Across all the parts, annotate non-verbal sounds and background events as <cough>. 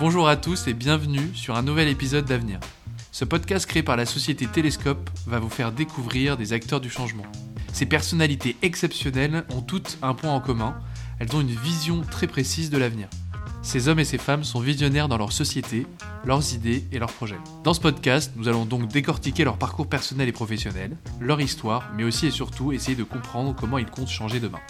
Bonjour à tous et bienvenue sur un nouvel épisode d'Avenir. Ce podcast créé par la société Télescope va vous faire découvrir des acteurs du changement. Ces personnalités exceptionnelles ont toutes un point en commun, elles ont une vision très précise de l'avenir. Ces hommes et ces femmes sont visionnaires dans leur société, leurs idées et leurs projets. Dans ce podcast, nous allons donc décortiquer leur parcours personnel et professionnel, leur histoire, mais aussi et surtout essayer de comprendre comment ils comptent changer demain.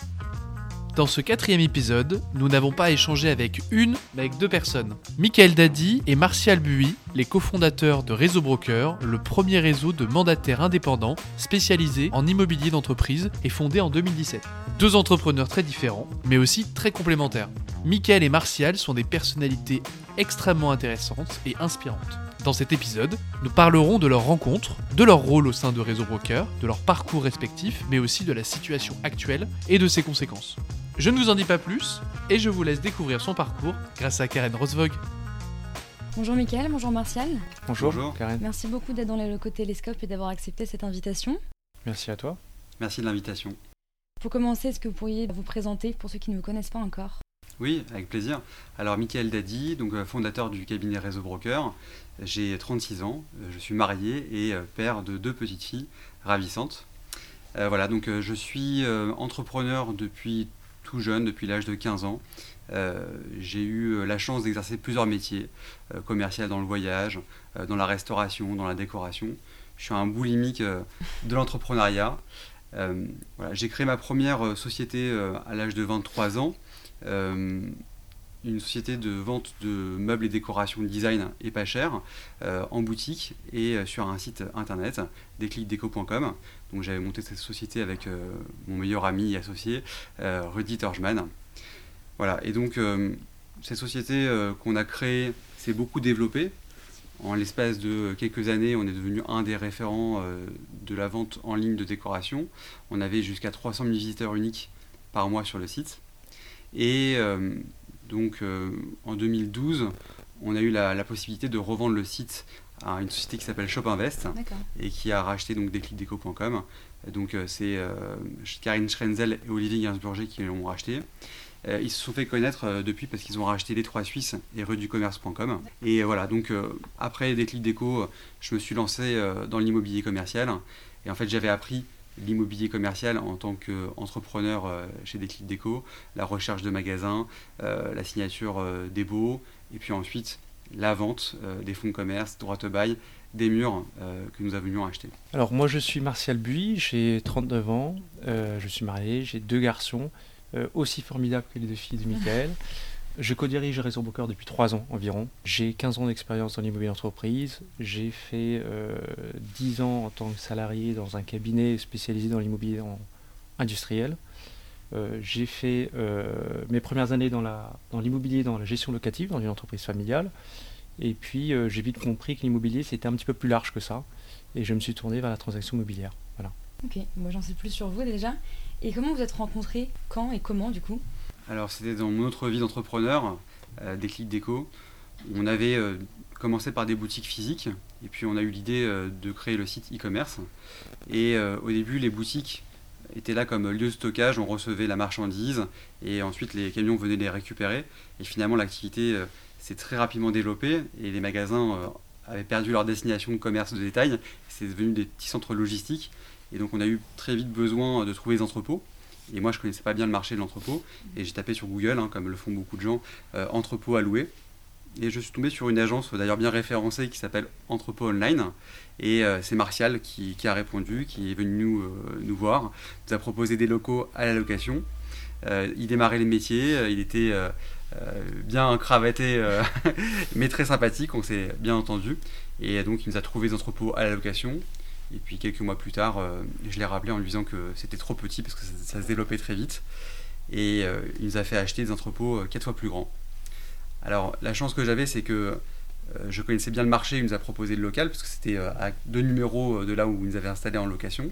Dans ce quatrième épisode, nous n'avons pas échangé avec une, mais avec deux personnes. Michael Dadi et Martial Bui, les cofondateurs de Réseau Broker, le premier réseau de mandataires indépendants spécialisé en immobilier d'entreprise et fondé en 2017. Deux entrepreneurs très différents, mais aussi très complémentaires. Michael et Martial sont des personnalités extrêmement intéressantes et inspirantes. Dans cet épisode, nous parlerons de leur rencontre, de leur rôle au sein de Réseau Broker, de leur parcours respectif, mais aussi de la situation actuelle et de ses conséquences. Je ne vous en dis pas plus et je vous laisse découvrir son parcours grâce à Karen Rosvog. Bonjour Mickaël, bonjour Martial. Bonjour, bonjour. Karen. Merci beaucoup d'être dans les locaux Télescope et d'avoir accepté cette invitation. Merci à toi. Merci de l'invitation. Pour commencer, est-ce que vous pourriez vous présenter pour ceux qui ne vous connaissent pas encore? Oui, avec plaisir. Alors, Michael Dadi, donc euh, fondateur du cabinet Réseau Broker. J'ai 36 ans, euh, je suis marié et euh, père de deux petites filles ravissantes. voilà, donc je suis entrepreneur depuis tout jeune, depuis l'âge de 15 ans. Euh, j'ai eu euh, la chance d'exercer plusieurs métiers, euh, commercial dans le voyage, dans la restauration, dans la décoration. Je suis un boulimique de l'entrepreneuriat. Voilà, j'ai créé ma première société à l'âge de 23 ans une société de vente de meubles et décorations design et pas cher en boutique et sur un site internet déclicdeco.com. Donc j'avais monté cette société avec mon meilleur ami et associé Rudy Turgeman. Voilà, et donc euh, cette société euh, qu'on a créée s'est beaucoup développée. En l'espace de quelques années, on est devenu un des référents euh, de la vente en ligne de décoration. On avait jusqu'à 300 000 visiteurs uniques par mois sur le site. Et donc en 2012, on a eu la, possibilité de revendre le site à une société qui s'appelle Shop Invest et qui a racheté donc déclicdeco.com. Donc c'est Karine Schrenzel et Olivier Gainsbourger qui l'ont racheté. Euh, ils se sont fait connaître euh, depuis parce qu'ils ont racheté les trois Suisses et rueducommerce.com. Et euh, voilà, donc après Déclic Déco, je me suis lancé dans l'immobilier commercial. Et en fait, j'avais appris l'immobilier commercial en tant qu'entrepreneur chez Déclic Déco, la recherche de magasins, la signature des baux, et puis ensuite la vente des fonds de commerce, droit de bail, des murs que nous avions achetés. Alors moi je suis Martial Buy, j'ai 39 ans, je suis marié, j'ai deux garçons. Euh, aussi formidable que les deux filles de Michael. <laughs> Je co-dirige Réseau Broker depuis 3 ans environ. J'ai 15 ans d'expérience dans l'immobilier d'entreprise. J'ai fait 10 euh, ans en tant que salarié dans un cabinet spécialisé dans l'immobilier industriel. Euh, j'ai fait mes premières années dans l'immobilier, dans, dans, la gestion locative, dans une entreprise familiale. Et puis j'ai vite compris que l'immobilier c'était un petit peu plus large que ça. Et je me suis tourné vers la transaction immobilière. Voilà. Ok, moi j'en sais plus sur vous déjà. Et comment vous êtes rencontrés? Quand et comment du coup? Alors c'était dans mon autre vie d'entrepreneur, euh, des clics déco. On avait euh, commencé par des boutiques physiques et puis on a eu l'idée euh, de créer le site e-commerce. Et au début les boutiques étaient là comme lieu de stockage, on recevait la marchandise et ensuite les camions venaient les récupérer. Et finalement l'activité s'est très rapidement développée et les magasins avaient perdu leur destination de commerce de détail. C'est devenu des petits centres logistiques et donc on a eu très vite besoin de trouver des entrepôts. Et moi je connaissais pas bien le marché de l'entrepôt. Et j'ai tapé sur Google, hein, comme le font beaucoup de gens, euh, entrepôt à louer. Et je suis tombé sur une agence d'ailleurs bien référencée qui s'appelle Entrepôt Online. Et euh, c'est Martial qui, a répondu, qui est venu nous, euh, nous, voir, nous a proposé des locaux à la location. il démarrait les métiers, il était bien cravaté, <laughs> mais très sympathique, on s'est bien entendu. Et donc il nous a trouvé des entrepôts à la location. Et puis quelques mois plus tard, euh, je l'ai rappelé en lui disant que c'était trop petit parce que ça, se développait très vite. Et euh, il nous a fait acheter des entrepôts euh, quatre fois plus grands. Alors la chance que j'avais, c'est que je connaissais bien le marché, il nous a proposé le local parce que c'était à deux numéros de là où il nous avait installé en location.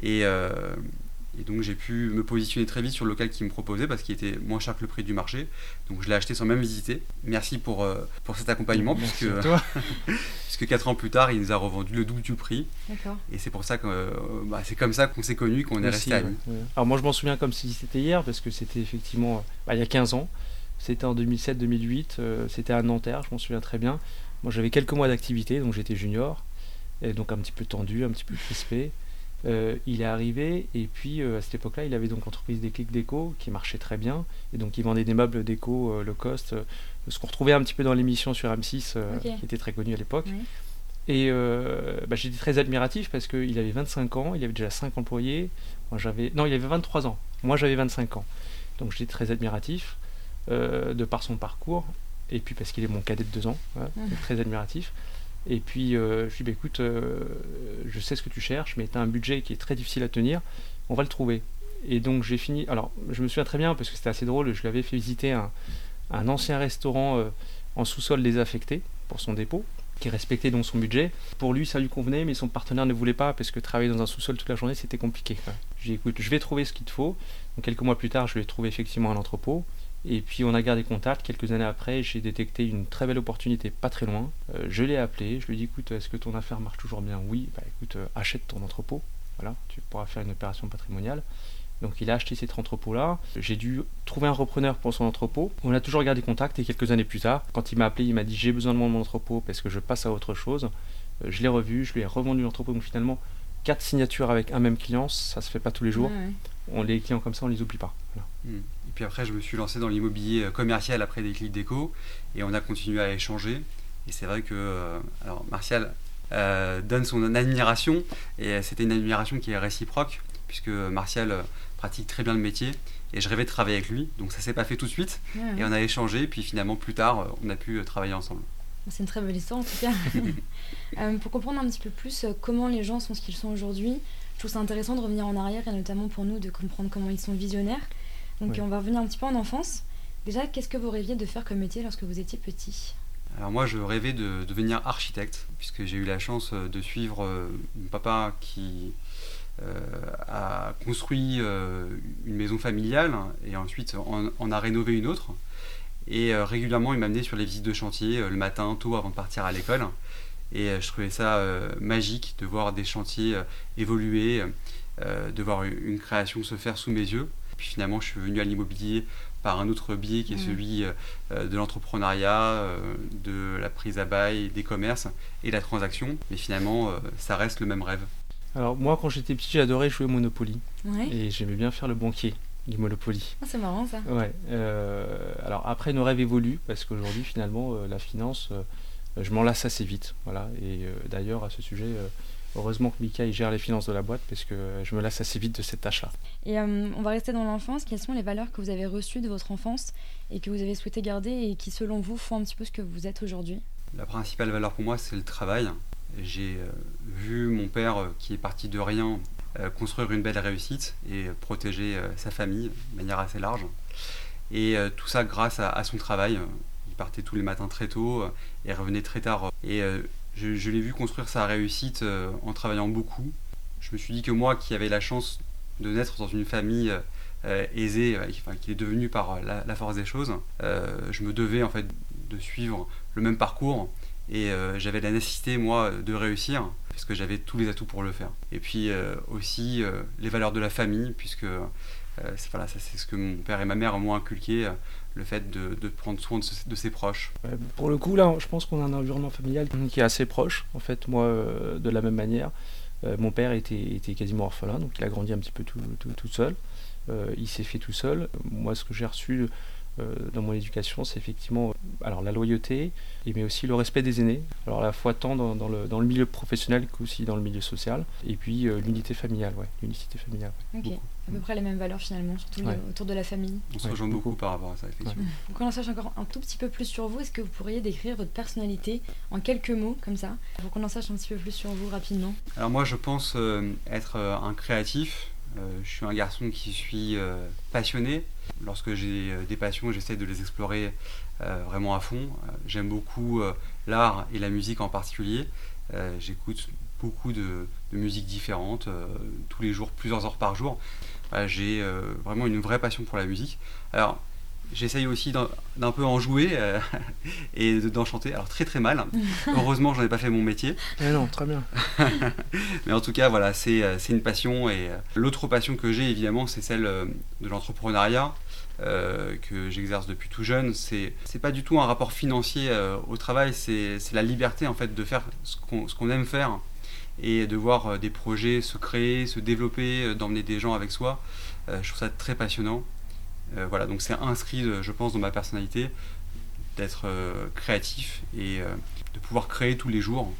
Et, et donc j'ai pu me positionner très vite sur le local qu'il me proposait parce qu'il était moins cher que le prix du marché. Donc je l'ai acheté sans même visiter. Merci pour, pour cet accompagnement puisque <laughs> puisque 4 ans plus tard, il nous a revendu le double du prix. Et c'est pour ça que euh, bah, c'est comme ça qu'on s'est connus, qu'on est resté amis. Alors moi, je m'en souviens comme si c'était hier, parce que c'était effectivement bah, il y a 15 ans. C'était en 2007-2008, c'était à Nanterre, je m'en souviens très bien. Moi j'avais quelques mois d'activité, donc j'étais junior, et donc un petit peu tendu, un petit peu crispé. Euh, il est arrivé et puis euh, à cette époque-là, il avait donc entreprise des clics déco qui marchait très bien et donc il vendait des meubles déco euh, low cost, ce qu'on retrouvait un petit peu dans l'émission sur M6 qui était très connue à l'époque. Et bah, j'étais très admiratif parce qu'il avait 25 ans, il avait déjà 5 employés. Moi j'avais non, il avait 23 ans. Moi j'avais 25 ans. Donc j'étais très admiratif de par son parcours et puis parce qu'il est mon cadet de 2 ans, très admiratif. Et puis euh, je lui dis bah, écoute, euh, je sais ce que tu cherches, mais tu as un budget qui est très difficile à tenir, on va le trouver. Et donc j'ai fini. Alors je me souviens très bien parce que c'était assez drôle, je lui avais fait visiter un, ancien restaurant euh, en sous-sol désaffecté pour son dépôt, qui respectait donc son budget. Pour lui, ça lui convenait, mais son partenaire ne voulait pas parce que travailler dans un sous-sol toute la journée, c'était compliqué. J'ai dit écoute, je vais trouver ce qu'il te faut. Donc quelques mois plus tard, je lui ai trouvé effectivement un entrepôt. Et puis on a gardé contact. Quelques années après, j'ai détecté une très belle opportunité pas très loin. Euh, je l'ai appelé, je lui ai dit écoute, est-ce que ton affaire marche toujours bien? Oui, bah écoute, euh, achète ton entrepôt. Voilà, tu pourras faire une opération patrimoniale. Donc il a acheté cet entrepôt-là. J'ai dû trouver un repreneur pour son entrepôt. On a toujours gardé contact et quelques années plus tard, quand il m'a appelé, il m'a dit j'ai besoin de mon entrepôt parce que je passe à autre chose. Euh, je l'ai revu, je lui ai revendu l'entrepôt. Donc finalement, quatre signatures avec un même client, ça se fait pas tous les jours. On les clients comme ça, on les oublie pas. Hmm. Et puis après, je me suis lancé dans l'immobilier euh, commercial après des clics déco et on a continué à échanger. Et c'est vrai que euh, alors Martial euh, donne son admiration et c'était une admiration qui est réciproque puisque Martial pratique très bien le métier et je rêvais de travailler avec lui. Donc ça s'est pas fait tout de suite et on a échangé. Puis finalement, plus tard, on a pu travailler ensemble. C'est une très belle histoire en tout cas. <laughs> <laughs> pour comprendre un petit peu plus comment les gens sont ce qu'ils sont aujourd'hui, je trouve ça intéressant de revenir en arrière et notamment pour nous de comprendre comment ils sont visionnaires. Donc on va revenir un petit peu en enfance. Déjà, qu'est-ce que vous rêviez de faire comme métier lorsque vous étiez petit? Alors moi, je rêvais de devenir architecte, puisque j'ai eu la chance euh, de suivre euh, mon papa qui euh, a construit une maison familiale et ensuite en, a rénové une autre. Et régulièrement, il m'amenait sur les visites de chantier le matin, tôt avant de partir à l'école. Et je trouvais ça magique de voir des chantiers évoluer, de voir une création se faire sous mes yeux. Puis finalement, je suis venu à l'immobilier par un autre biais qui est mm. celui euh, de l'entrepreneuriat, euh, de la prise à bail, des commerces et la transaction. Mais finalement, euh, ça reste le même rêve. Alors moi, quand j'étais petit, j'adorais jouer au Monopoly. Et j'aimais bien faire le banquier du Monopoly. Ah, c'est marrant ça. Ouais. alors après, nos rêves évoluent parce qu'aujourd'hui, finalement, la finance, je m'en lasse assez vite. Voilà. Et d'ailleurs, à ce sujet, Heureusement que Mika il gère les finances de la boîte parce que je me lasse assez vite de cette tâche-là. Et euh, on va rester dans l'enfance. Quelles sont les valeurs que vous avez reçues de votre enfance et que vous avez souhaité garder et qui, selon vous, font un petit peu ce que vous êtes aujourd'hui? La principale valeur pour moi, c'est le travail. J'ai euh, vu mon père, euh, qui est parti de rien, construire une belle réussite et protéger sa famille de manière assez large. Et tout ça grâce à, à, son travail. Partait tous les matins très tôt et revenait très tard. Et je, l'ai vu construire sa réussite euh, en travaillant beaucoup. Je me suis dit que moi, qui avais la chance de naître dans une famille euh, aisée, euh, qui est devenue par la, force des choses, je me devais en fait de suivre le même parcours et j'avais la nécessité moi de réussir parce que j'avais tous les atouts pour le faire. Et puis aussi les valeurs de la famille puisque voilà, c'est ce que mon père et ma mère m'ont inculqué le fait de, prendre soin de, ses proches. pour le coup, là, je pense qu'on a un environnement familial qui est assez proche. En fait, moi, euh, de la même manière, euh, mon père était, était, quasiment orphelin, donc il a grandi un petit peu tout, tout, seul. Euh, il s'est fait tout seul. Moi, ce que j'ai reçu dans mon éducation, c'est effectivement alors la loyauté, mais aussi le respect des aînés. Alors à la fois tant dans, dans, le, dans le, milieu professionnel qu'aussi dans le milieu social, et puis euh, l'unité familiale, ouais, l'unicité familiale. ok, à peu près les mêmes valeurs finalement, surtout autour de la famille. On se rejoint beaucoup. par rapport à ça, effectivement. Pour qu'on en sache encore un tout petit peu plus sur vous, est-ce que vous pourriez décrire votre personnalité en quelques mots, comme ça, pour qu'on en sache un petit peu plus sur vous rapidement? Alors moi, je pense euh, être un créatif, euh, je suis un garçon qui suis euh, passionné. Lorsque j'ai euh, des passions, j'essaie de les explorer vraiment à fond. J'aime beaucoup l'art et la musique en particulier. J'écoute beaucoup de, de musiques différentes, tous les jours, plusieurs heures par jour. j'ai vraiment une vraie passion pour la musique. Alors, J'essaye aussi d'un peu en jouer euh, <laughs> et d'en chanter. Alors très très mal. <laughs> Heureusement, j'en ai pas fait mon métier. Eh non, très bien. <laughs> Mais en tout cas, voilà, c'est euh, une passion. Et euh, l'autre passion que j'ai, évidemment, c'est celle de l'entrepreneuriat. que j'exerce depuis tout jeune, c'est c'est pas du tout un rapport financier au travail, c'est la liberté en fait de faire ce qu'on aime faire et de voir des projets se créer, se développer, d'emmener des gens avec soi. je trouve ça très passionnant. Voilà, donc c'est inscrit, je pense, dans ma personnalité d'être créatif et de pouvoir créer tous les jours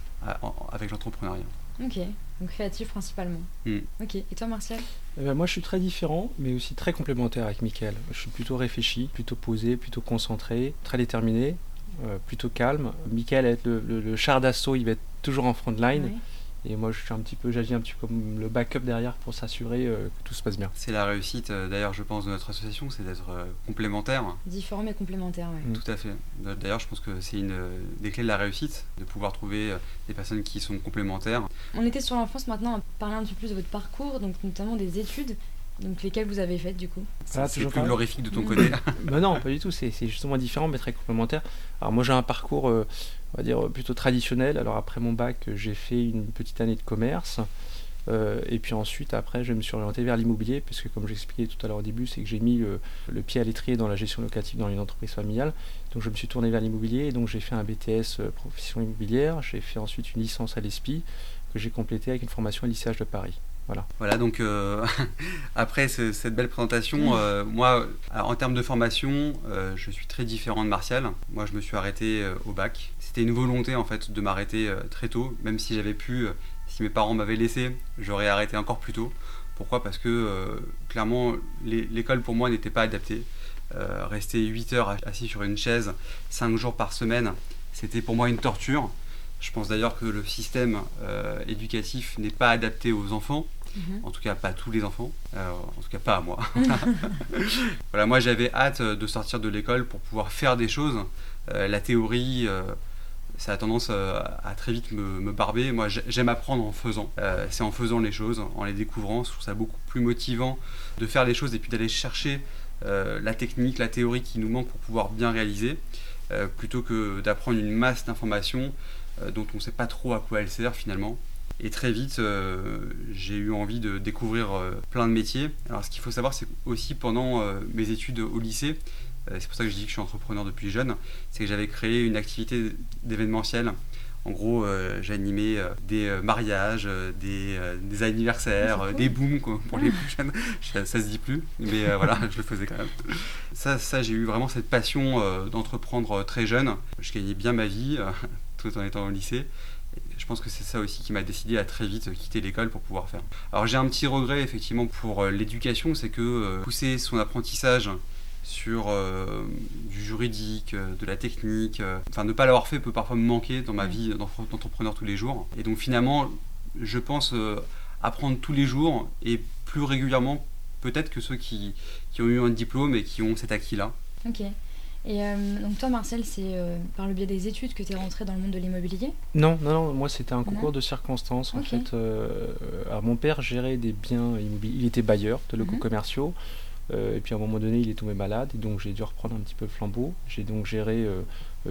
avec l'entrepreneuriat. Ok, donc créatif principalement. Hmm. Ok, et toi Martial? Eh ben, Moi je suis très différent, mais aussi très complémentaire avec Mickaël. Je suis plutôt réfléchi, plutôt posé, plutôt concentré, très déterminé, euh, plutôt calme. Mickaël, le, le, le, char d'assaut, il va être toujours en front line. Et moi, je suis un petit peu, j'agis un petit peu comme le backup derrière pour s'assurer euh, que tout se passe bien. C'est la réussite, euh, d'ailleurs, je pense, de notre association, c'est d'être euh, complémentaire. Différent mais complémentaire, oui. Mm. Tout à fait. D'ailleurs, je pense que c'est une des clés de la réussite, de pouvoir trouver des personnes qui sont complémentaires. On était sur l'enfance maintenant, parler un petit peu plus de votre parcours, donc notamment des études. Donc lesquelles vous avez faites du coup ah, C'est plus glorifique de ton mm. côté <laughs> bah Non, pas du tout, c'est justement différent mais très complémentaire. Alors moi j'ai un parcours on va dire plutôt traditionnel. Alors après mon bac, j'ai fait une petite année de commerce. Euh, et puis ensuite, après, je me suis orienté vers l'immobilier, parce que comme j'expliquais tout à l'heure au début, c'est que j'ai mis le, pied à l'étrier dans la gestion locative dans une entreprise familiale. Donc je me suis tourné vers l'immobilier, et donc j'ai fait un BTS euh, profession immobilière. J'ai fait ensuite une licence à l'ESPI, que j'ai complétée avec une formation à l'ICH de Paris. Voilà. Voilà, donc euh, <laughs> après cette belle présentation, euh, moi, en termes de formation, euh, je suis très différent de Martial. Moi, je me suis arrêté au bac. C'était une volonté en fait de m'arrêter très tôt, même si j'avais pu, si mes parents m'avaient laissé, j'aurais arrêté encore plus tôt. Pourquoi? Parce que clairement, l'école pour moi n'était pas adaptée. rester 8 heures assis sur une chaise 5 jours par semaine, c'était pour moi une torture. Je pense d'ailleurs que le système euh, éducatif n'est pas adapté aux enfants. Mhm. En tout cas, pas tous les enfants. Euh, en tout cas, pas à moi. <laughs> <laughs> voilà, moi, j'avais hâte de sortir de l'école pour pouvoir faire des choses. Euh, la théorie, ça a tendance à très vite me, barber. Moi, j'aime apprendre en faisant. c'est en faisant les choses, en les découvrant. Je trouve ça beaucoup plus motivant de faire les choses et puis d'aller chercher la technique, la théorie qui nous manque pour pouvoir bien réaliser, plutôt que d'apprendre une masse d'informations euh, dont on ne sait pas trop à quoi elle sert finalement. Et très vite, euh, j'ai eu envie de découvrir euh, plein de métiers. Alors, ce qu'il faut savoir, c'est aussi pendant mes études au lycée, c'est pour ça que je dis que je suis entrepreneur depuis jeune, c'est que j'avais créé une activité d'événementiel. En gros, j'animais des mariages, des, anniversaires, des booms pour les plus jeunes. <laughs> ça se dit plus, mais voilà, je le faisais quand même. Ça, ça j'ai eu vraiment cette passion d'entreprendre très jeune. Je gagnais bien ma vie <laughs> tout en étant au lycée. je pense que c'est ça aussi qui m'a décidé à très vite quitter l'école pour pouvoir faire. Alors j'ai un petit regret effectivement pour euh, l'éducation, c'est que euh, pousser son apprentissage sur euh, du juridique, de la technique, enfin ne pas l'avoir fait peut parfois me manquer dans ma vie d'entrepreneur tous les jours. Et donc finalement, je pense apprendre tous les jours et plus régulièrement peut-être que ceux qui, qui, ont eu un diplôme et qui ont cet acquis-là. Ok. Et euh, donc toi, Marcel, c'est euh, par le biais des études que tu es rentré dans le monde de l'immobilier? Non, non, non, moi c'était un concours de circonstances. En fait, euh, alors, mon père gérait des biens immobiliers, il était bailleur de locaux mhm. commerciaux. Et puis à un moment donné, il est tombé malade, et donc j'ai dû reprendre un petit peu le flambeau. J'ai donc géré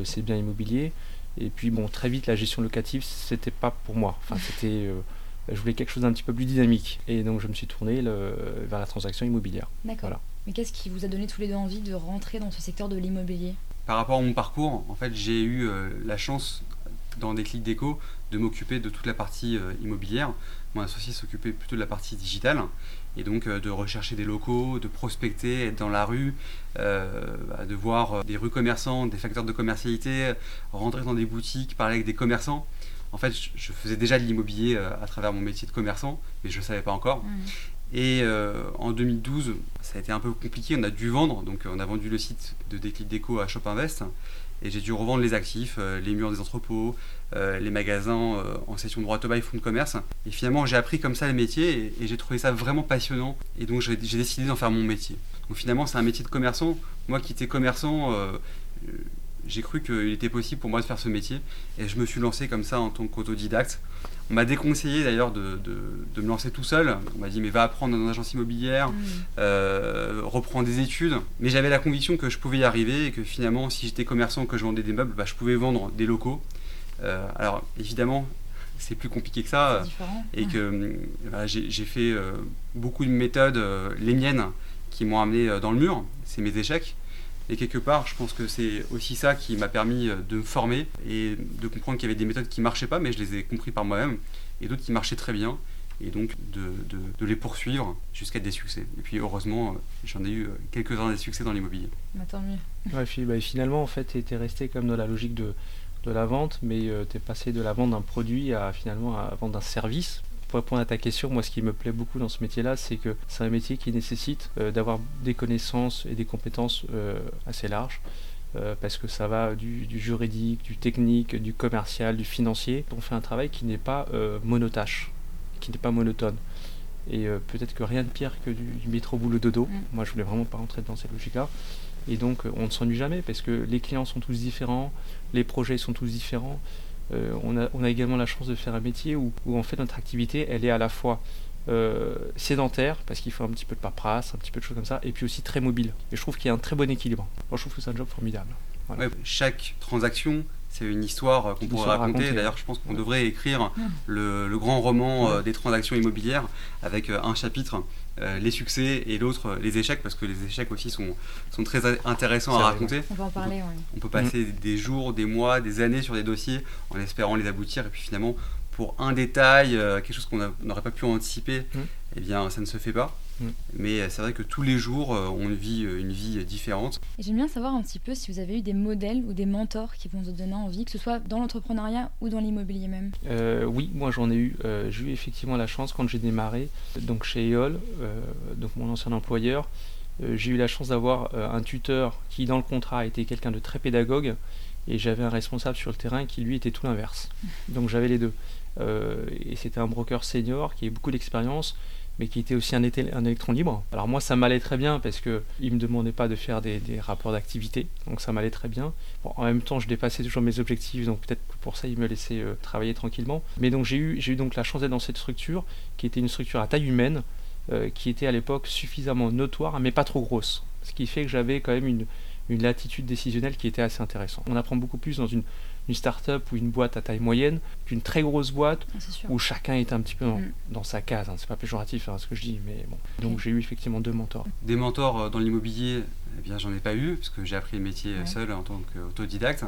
ces biens immobiliers. Et puis bon, très vite, la gestion locative, c'était pas pour moi. Enfin, <laughs> c'était je voulais quelque chose d'un petit peu plus dynamique. Et donc je me suis tourné vers la transaction immobilière. D'accord. Voilà. Mais qu'est-ce qui vous a donné tous les deux envie de rentrer dans ce secteur de l'immobilier? Par rapport à mon parcours, en fait, j'ai eu euh, la chance dans des clics d'éco de m'occuper de toute la partie euh, immobilière. Mon associé s'occupait plutôt de la partie digitale et donc euh, de rechercher des locaux, de prospecter, être dans la rue, bah, de voir des rues commerçants, des facteurs de commercialité, rentrer dans des boutiques, parler avec des commerçants. En fait, je faisais déjà de l'immobilier à travers mon métier de commerçant, mais je ne savais pas encore. Mmh. Et euh, en 2012, ça a été un peu compliqué, on a dû vendre, donc on a vendu le site de Déclic Déco à Shop Invest, et j'ai dû revendre les actifs, euh, les murs des entrepôts, euh, les magasins en session droit au bail, fonds de commerce. Et finalement, j'ai appris comme ça le métier, et, j'ai trouvé ça vraiment passionnant, et donc j'ai décidé d'en faire mon métier. Donc finalement, c'est un métier de commerçant. Moi qui étais commerçant, j'ai cru qu'il était possible pour moi de faire ce métier, et je me suis lancé comme ça en tant qu'autodidacte. On m'a déconseillé d'ailleurs de, de, me lancer tout seul. On m'a dit mais va apprendre dans une agence immobilière, mm. euh, reprends des études. Mais j'avais la conviction que je pouvais y arriver et que finalement si j'étais commerçant, que je vendais des meubles, bah, je pouvais vendre des locaux. Euh, alors évidemment c'est plus compliqué que ça et que bah, j'ai fait euh, beaucoup de méthodes, les miennes, qui m'ont amené dans le mur, c'est mes échecs. Et quelque part, je pense que c'est aussi ça qui m'a permis de me former et de comprendre qu'il y avait des méthodes qui ne marchaient pas, mais je les ai compris par moi-même, et d'autres qui marchaient très bien et donc de, les poursuivre jusqu'à des succès. Et puis heureusement, euh, j'en ai eu euh, quelques-uns des succès dans l'immobilier. Bah, tant mieux. Ouais, bah, finalement, en fait, tu étais resté comme dans la logique de, de la vente, mais euh, tu es passé de la vente d'un produit à finalement à la vente d'un service. Pour répondre à ta question, moi ce qui me plaît beaucoup dans ce métier-là, c'est que c'est un métier qui nécessite d'avoir des connaissances et des compétences assez larges. parce que ça va du, du, juridique, du technique, du commercial, du financier. On fait un travail qui n'est pas monotache qui n'est pas monotone. Et euh, peut-être que rien de pire que du, métro boulot dodo. Mm. Moi, je voulais vraiment pas rentrer dans cette logique-là. Et donc, euh, on ne s'ennuie jamais parce que les clients sont tous différents, les projets sont tous différents. Euh, on, a, également la chance de faire un métier où, en fait notre activité, elle est à la fois sédentaire parce qu'il faut un petit peu de paperasse, un petit peu de choses comme ça, et puis aussi très mobile. Et je trouve qu'il y a un très bon équilibre. Moi, je trouve que c'est un job formidable. chaque transaction c'est une histoire euh, qu'on pourrait raconter. D'ailleurs, je pense qu'on devrait écrire le, grand roman euh, des transactions immobilières avec euh, un chapitre les succès et l'autre les échecs, parce que les échecs aussi sont, sont très intéressants à raconter. On peut en parler, On peut passer mm. des jours, des mois, des années sur des dossiers en espérant les aboutir, et puis finalement, pour un détail, quelque chose qu'on n'aurait pas pu anticiper, mm. eh bien, ça ne se fait pas. Mm. Mais euh, c'est vrai que tous les jours, euh, on vit euh, une vie différente. J'aime bien savoir un petit peu si vous avez eu des modèles ou des mentors qui vont vous donner envie, que ce soit dans l'entrepreneuriat ou dans l'immobilier même. oui, moi j'en ai eu. j'ai eu effectivement la chance quand j'ai démarré, donc chez EOL, donc mon ancien employeur, j'ai eu la chance d'avoir un tuteur qui dans le contrat était quelqu'un de très pédagogue et j'avais un responsable sur le terrain qui lui était tout l'inverse. <laughs> Donc j'avais les deux. et c'était un broker senior qui avait beaucoup d'expérience mais qui était aussi un, électron libre. Alors moi, ça m'allait très bien parce que il me demandait pas de faire des, rapports d'activité, donc ça m'allait très bien. en même temps, je dépassais toujours mes objectifs, donc peut-être pour ça, il me laissait euh, travailler tranquillement. Mais donc j'ai eu, eu donc la chance d'être dans cette structure, qui était une structure à taille humaine, euh, qui était à l'époque suffisamment notoire, mais pas trop grosse. Ce qui fait que j'avais quand même une latitude décisionnelle qui était assez intéressante. On apprend beaucoup plus dans une une start-up ou une boîte à taille moyenne qu'une très grosse boîte ah, où chacun est un petit peu dans, mm. sa case. Hein. C'est pas péjoratif hein, ce que je dis, mais bon. Donc j'ai eu effectivement deux mentors. Des mentors euh, dans l'immobilier, eh bien j'en ai pas eu parce que j'ai appris le métier seul en tant qu'autodidacte.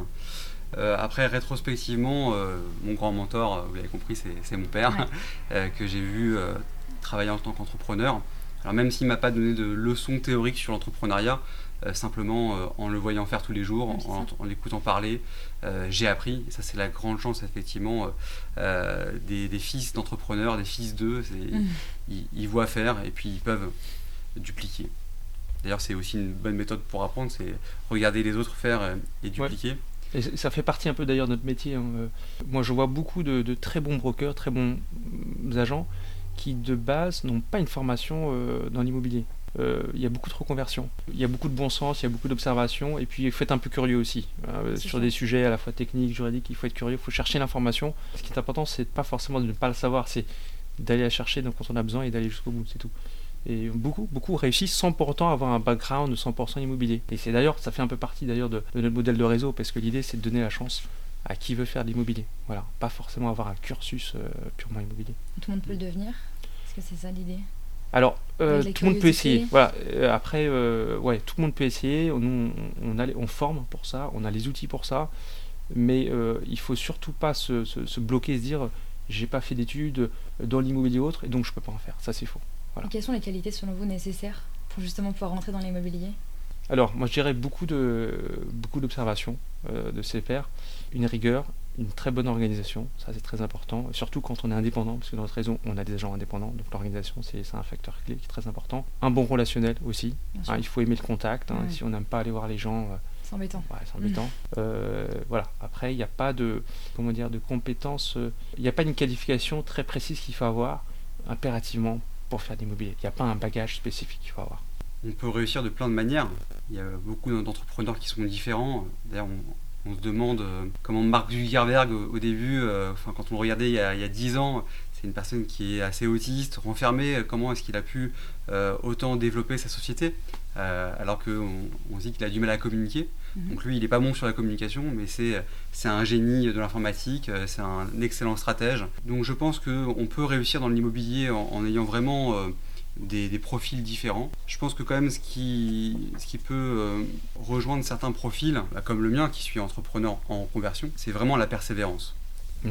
Euh, après, rétrospectivement, euh, mon grand mentor, vous l'avez compris, c'est mon père, <laughs> que j'ai vu travailler en tant qu'entrepreneur. Alors même s'il m'a pas donné de leçons théoriques sur l'entrepreneuriat, euh, simplement euh, en le voyant faire tous les jours, en, l'écoutant parler, euh, j'ai appris. Et ça, c'est la grande chance, effectivement, des, fils d'entrepreneurs, des fils d'eux. Mm. Ils, voient faire et puis ils peuvent dupliquer. D'ailleurs, c'est aussi une bonne méthode pour apprendre, c'est regarder les autres faire et dupliquer. Et ça fait partie un peu d'ailleurs de notre métier. Hein. Moi, je vois beaucoup de, de, très bons brokers, très bons agents qui, de base, n'ont pas une formation dans l'immobilier. Euh, il y a beaucoup de reconversion. Il y a beaucoup de bon sens, il y a beaucoup d'observation, et puis il faut être un peu curieux aussi. Euh, sur des sujets à la fois techniques, juridiques, il faut être curieux, il faut chercher l'information. Ce qui est important, c'est pas forcément de ne pas le savoir, c'est d'aller la chercher quand on a besoin et d'aller jusqu'au bout, c'est tout. Et beaucoup, beaucoup réussissent sans pourtant avoir un background de 100% immobilier. Et c'est d'ailleurs, ça fait un peu partie d'ailleurs de, notre modèle de réseau, parce que l'idée c'est de donner la chance à qui veut faire de l'immobilier. Voilà, pas forcément avoir un cursus euh, purement immobilier. Tout le monde peut le devenir Est-ce que c'est ça l'idée alors, euh, tout le monde peut essayer. Voilà. Euh, après, ouais, tout le monde peut essayer. Nous, on, a, on forme pour ça, on a les outils pour ça. Mais il faut surtout pas se, se, bloquer se dire j'ai pas fait d'études dans l'immobilier autre et donc je peux pas en faire. Ça, c'est faux. Voilà. quelles sont les qualités, selon vous, nécessaires pour justement pouvoir rentrer dans l'immobilier? Alors, moi, je dirais beaucoup de beaucoup d'observations de ses pairs, une rigueur, une très bonne organisation, ça c'est très important, surtout quand on est indépendant, parce que dans notre réseau on a des gens indépendants, donc l'organisation c'est un facteur clé qui est très important. Un bon relationnel aussi, hein, il faut aimer le contact, hein, si on n'aime pas aller voir les gens... Euh, c'est embêtant. c'est embêtant. Euh, voilà. Après, il n'y a pas de, comment dire, de compétences, euh, il n'y a pas une qualification très précise qu'il faut avoir impérativement pour faire de l'immobilier. Il n'y a pas un bagage spécifique qu'il faut avoir. On peut réussir de plein de manières. Il y a beaucoup d'entrepreneurs qui sont différents. D'ailleurs, on, se demande euh, comment Mark Zuckerberg au, début, euh, enfin, quand on le regardait il y a, dix 10 ans, c'est une personne qui est assez autiste, renfermée, comment est-ce qu'il a pu euh, autant développer sa société alors qu'on on dit qu'il a du mal à communiquer. Mhm. Donc lui, il n'est pas bon sur la communication, mais c'est, c'est un génie de l'informatique, c'est un excellent stratège. Donc je pense qu'on peut réussir dans l'immobilier en, en ayant vraiment des, profils différents. Je pense que quand même ce qui, ce qui peut euh, rejoindre certains profils, comme le mien qui suis entrepreneur en conversion, c'est vraiment la persévérance. Mm.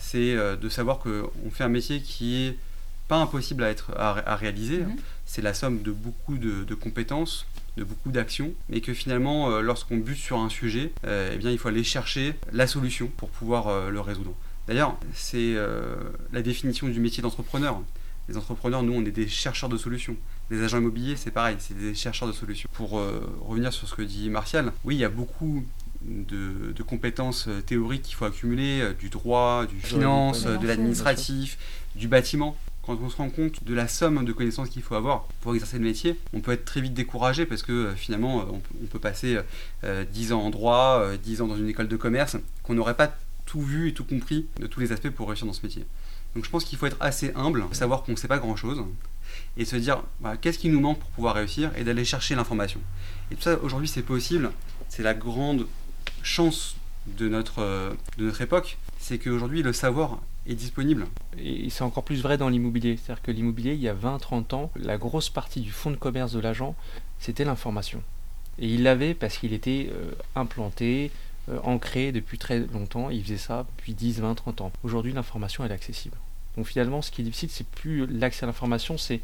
c'est euh, de savoir qu'on fait un métier qui est pas impossible à, être, à, réaliser. Mm-hmm. C'est la somme de beaucoup de, compétences, de beaucoup d'actions, mais que finalement, euh, lorsqu'on bute sur un sujet, eh bien, il faut aller chercher la solution pour pouvoir le résoudre. D'ailleurs, c'est la définition du métier d'entrepreneur les entrepreneurs, nous, on est des chercheurs de solutions. Les agents immobiliers, c'est pareil, c'est des chercheurs de solutions. Pour euh, revenir sur ce que dit Martial, oui, il y a beaucoup de, compétences euh, théoriques qu'il faut accumuler, euh, du droit, du finance, de l'administratif, du bâtiment. Quand on se rend compte de la somme de connaissances qu'il faut avoir pour exercer le métier, on peut être très vite découragé parce que finalement, on, peut passer 10 ans en droit, 10 ans dans une école de commerce, qu'on n'aurait pas tout vu et tout compris de tous les aspects pour réussir dans ce métier. Donc je pense qu'il faut être assez humble, savoir qu'on ne sait pas grand-chose, et se dire bah, qu'est-ce qui nous manque pour pouvoir réussir, et d'aller chercher l'information. Et tout ça, aujourd'hui, c'est possible. C'est la grande chance de notre, euh, de notre époque, c'est qu'aujourd'hui, le savoir est disponible. Et c'est encore plus vrai dans l'immobilier. C'est-à-dire que l'immobilier, il y a 20-30 ans, la grosse partie du fonds de commerce de l'agent, c'était l'information. Et il l'avait parce qu'il était euh, implanté, ancré depuis très longtemps. Il faisait ça depuis 10, 20, 30 ans. Aujourd'hui, l'information est accessible. Donc finalement, ce qui est difficile, c'est plus l'accès à l'information, c'est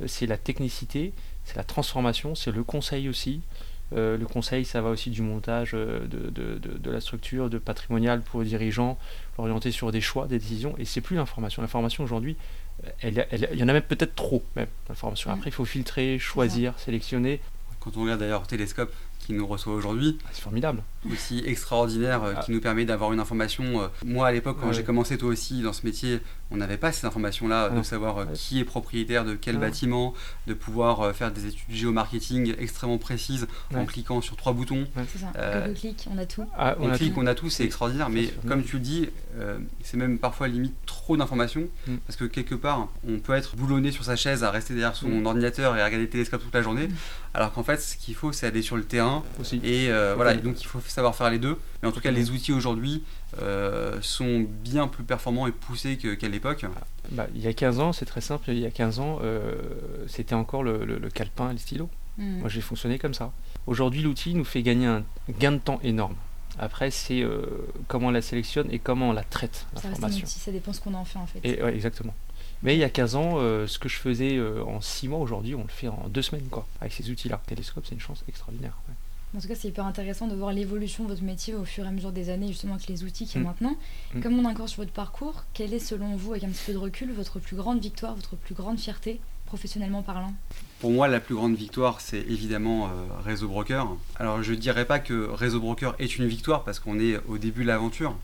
euh, c'est la technicité, c'est la transformation, c'est le conseil aussi. Euh, le conseil, ça va aussi du montage de, de, de, la structure, de patrimonial pour les dirigeants, orienté sur des choix, des décisions. Et c'est plus l'information. L'information aujourd'hui, il y en a même peut-être trop, même, l'information. Après, il faut filtrer, choisir, sélectionner. Quand on regarde d'ailleurs Télescope, qui nous reçoit aujourd'hui. Ah, c'est formidable. Aussi extraordinaire, euh, qui ah. nous permet d'avoir une information. Euh, moi, à l'époque, quand j'ai commencé, toi aussi, dans ce métier, on n'avait pas ces informations-là, de savoir euh, qui est propriétaire de quel bâtiment, de pouvoir faire des études géomarketing extrêmement précises en cliquant sur trois boutons. C'est ça, on clique, on a tout. Ah, on, clique, on a tout, c'est extraordinaire. Mais comme tu le dis, c'est même parfois limite trop d'informations, mm. parce que quelque part, on peut être boulonné sur sa chaise à rester derrière son mm. ordinateur et à regarder le télescope toute la journée, mm. alors qu'en fait, ce qu'il faut, c'est aller sur le terrain. Aussi. Et voilà, donc il faut savoir faire les deux. Mais en tout cas, les outils aujourd'hui euh, sont bien plus performants et poussés qu'à l'époque. Bah, il y a 15 ans, c'est très simple, il y a 15 ans, euh, c'était encore le, calepin et le stylo. Hmm. Moi, j'ai fonctionné comme ça. Aujourd'hui, l'outil nous fait gagner un gain de temps énorme. Après, c'est euh, comment on la sélectionne et comment on la traite, l'information. Ça, ça dépend ce qu'on en fait, en fait. Et, exactement. Mais il y a 15 ans, ce que je faisais en 6 mois, aujourd'hui, on le fait en 2 semaines, quoi, avec ces outils-là. Télescope, c'est une chance extraordinaire. En tout cas, c'est hyper intéressant de voir l'évolution de votre métier au fur et à mesure des années, justement avec les outils qu'il y a maintenant. Mm. Comme on est encore sur votre parcours, quelle est selon vous, avec un petit peu de recul, votre plus grande victoire, votre plus grande fierté, professionnellement parlant? Pour moi, la plus grande victoire, c'est évidemment euh, Réseau Broker. Alors, je ne dirais pas que Réseau Broker est une victoire parce qu'on est au début de l'aventure.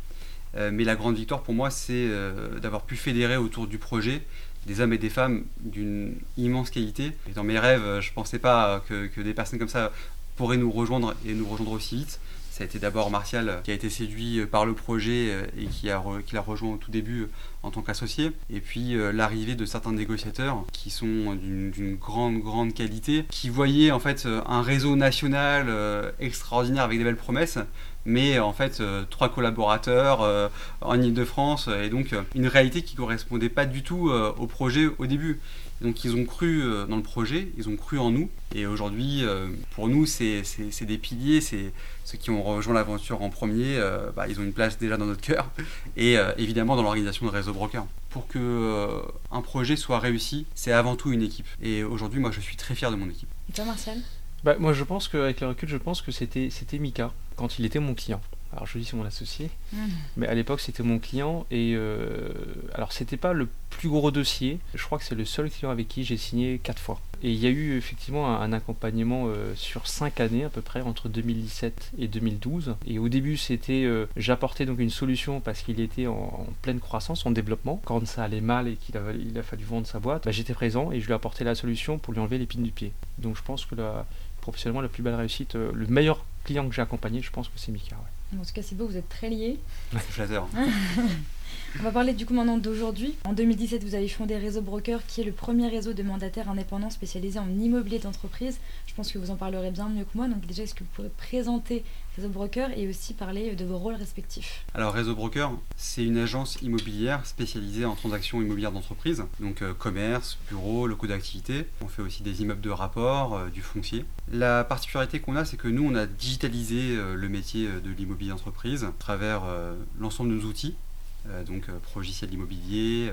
Euh, mais la grande victoire pour moi, c'est euh, d'avoir pu fédérer autour du projet des hommes et des femmes d'une immense qualité. Et dans mes rêves, je ne pensais pas que, que, des personnes comme ça pourrait nous rejoindre et nous rejoindre aussi vite. Ça a été d'abord Martial qui a été séduit euh, par le projet euh, et qui l'a rejoint au tout début euh, en tant qu'associé. Et puis l'arrivée de certains négociateurs qui sont d'une grande, grande qualité, qui voyaient en fait un réseau national extraordinaire avec des belles promesses, mais en fait trois collaborateurs en Ile-de-France et donc une réalité qui correspondait pas du tout au projet au début. Donc ils ont cru euh, dans le projet, ils ont cru en nous. Et aujourd'hui, euh, pour nous, c'est des piliers, c'est ceux qui ont rejoint l'aventure en premier, euh, bah, ils ont une place déjà dans notre cœur <laughs> et évidemment dans l'organisation de Réseau Broker. Pour que un projet soit réussi, c'est avant tout une équipe. Et aujourd'hui, moi, je suis très fier de mon équipe. Et toi, Martial bah, Moi, je pense qu'avec le recul, je pense que c'était Mika quand il était mon client alors je dis c'est mon associé, mmh. mais à l'époque c'était mon client et euh, alors c'était pas le plus gros dossier, je crois que c'est le seul client avec qui j'ai signé quatre fois. Et il y a eu effectivement un, accompagnement euh, sur cinq années à peu près entre 2017 et 2012. Et au début c'était euh, j'apportais donc une solution parce qu'il était en, pleine croissance, en développement. Quand ça allait mal et qu'il a, il a fallu vendre sa boîte, bah, j'étais présent et je lui apportais la solution pour lui enlever l'épine du pied. Donc je pense que la, professionnellement la plus belle réussite, le meilleur clients que j'ai accompagnés, je pense que c'est Mika. En tout cas, c'est beau, vous êtes très liés. <laughs> C'est flatteur. <laughs> On va parler du coup maintenant d'aujourd'hui. En 2017, vous avez fondé Réseau Broker, qui est le premier réseau de mandataires indépendants spécialisé en immobilier d'entreprise. Je pense que vous en parlerez bien mieux que moi. Donc déjà, est-ce que vous pourrez présenter Réseau Broker et aussi parler de vos rôles respectifs? Alors Réseau Broker, c'est une agence immobilière spécialisée en transactions immobilières d'entreprise, donc euh, commerce, bureau, locaux d'activité. On fait aussi des immeubles de rapport, euh, du foncier. La particularité qu'on a, c'est que nous, on a digitalisé euh, le métier de l'immobilier d'entreprise à travers l'ensemble de nos outils. Donc logiciel immobilier,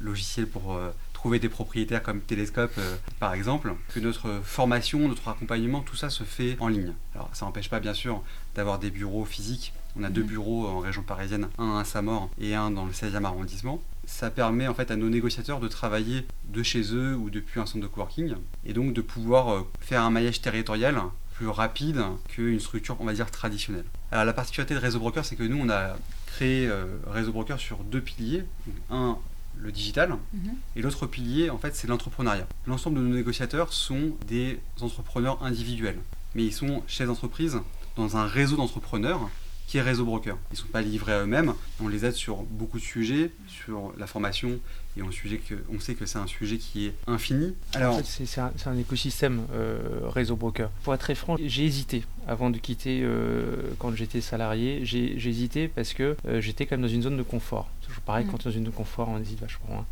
logiciel pour trouver des propriétaires comme Télescope euh, par exemple, que notre formation, notre accompagnement, tout ça se fait en ligne. Alors ça n'empêche pas bien sûr d'avoir des bureaux physiques. On a deux mhm. bureaux en région parisienne, un à Samor et un dans le 16e arrondissement. Ça permet en fait à nos négociateurs de travailler de chez eux ou depuis un centre de coworking et donc de pouvoir euh, faire un maillage territorial plus rapide qu'une structure, on va dire, traditionnelle. Alors la particularité de Réseau Broker, c'est que nous, on a créé euh, Réseau Broker sur deux piliers. Un, le digital. Mhm. Et l'autre pilier, en fait, c'est l'entrepreneuriat. L'ensemble de nos négociateurs sont des entrepreneurs individuels. Mais ils sont chefs d'entreprise dans un réseau d'entrepreneurs qui est Réseau Broker. Ils ne sont pas livrés à eux-mêmes. On les aide sur beaucoup de sujets, sur la formation, et on, sujet que, on sait que c'est un sujet qui est infini. Alors, c'est un, écosystème euh, Réseau Broker. Pour être très franc, j'ai hésité avant de quitter euh, quand j'étais salarié. J'ai hésité parce que euh, j'étais quand même dans une zone de confort. Toujours pareil, mm. quand on est dans une zone de confort, on hésite vachement. Hein.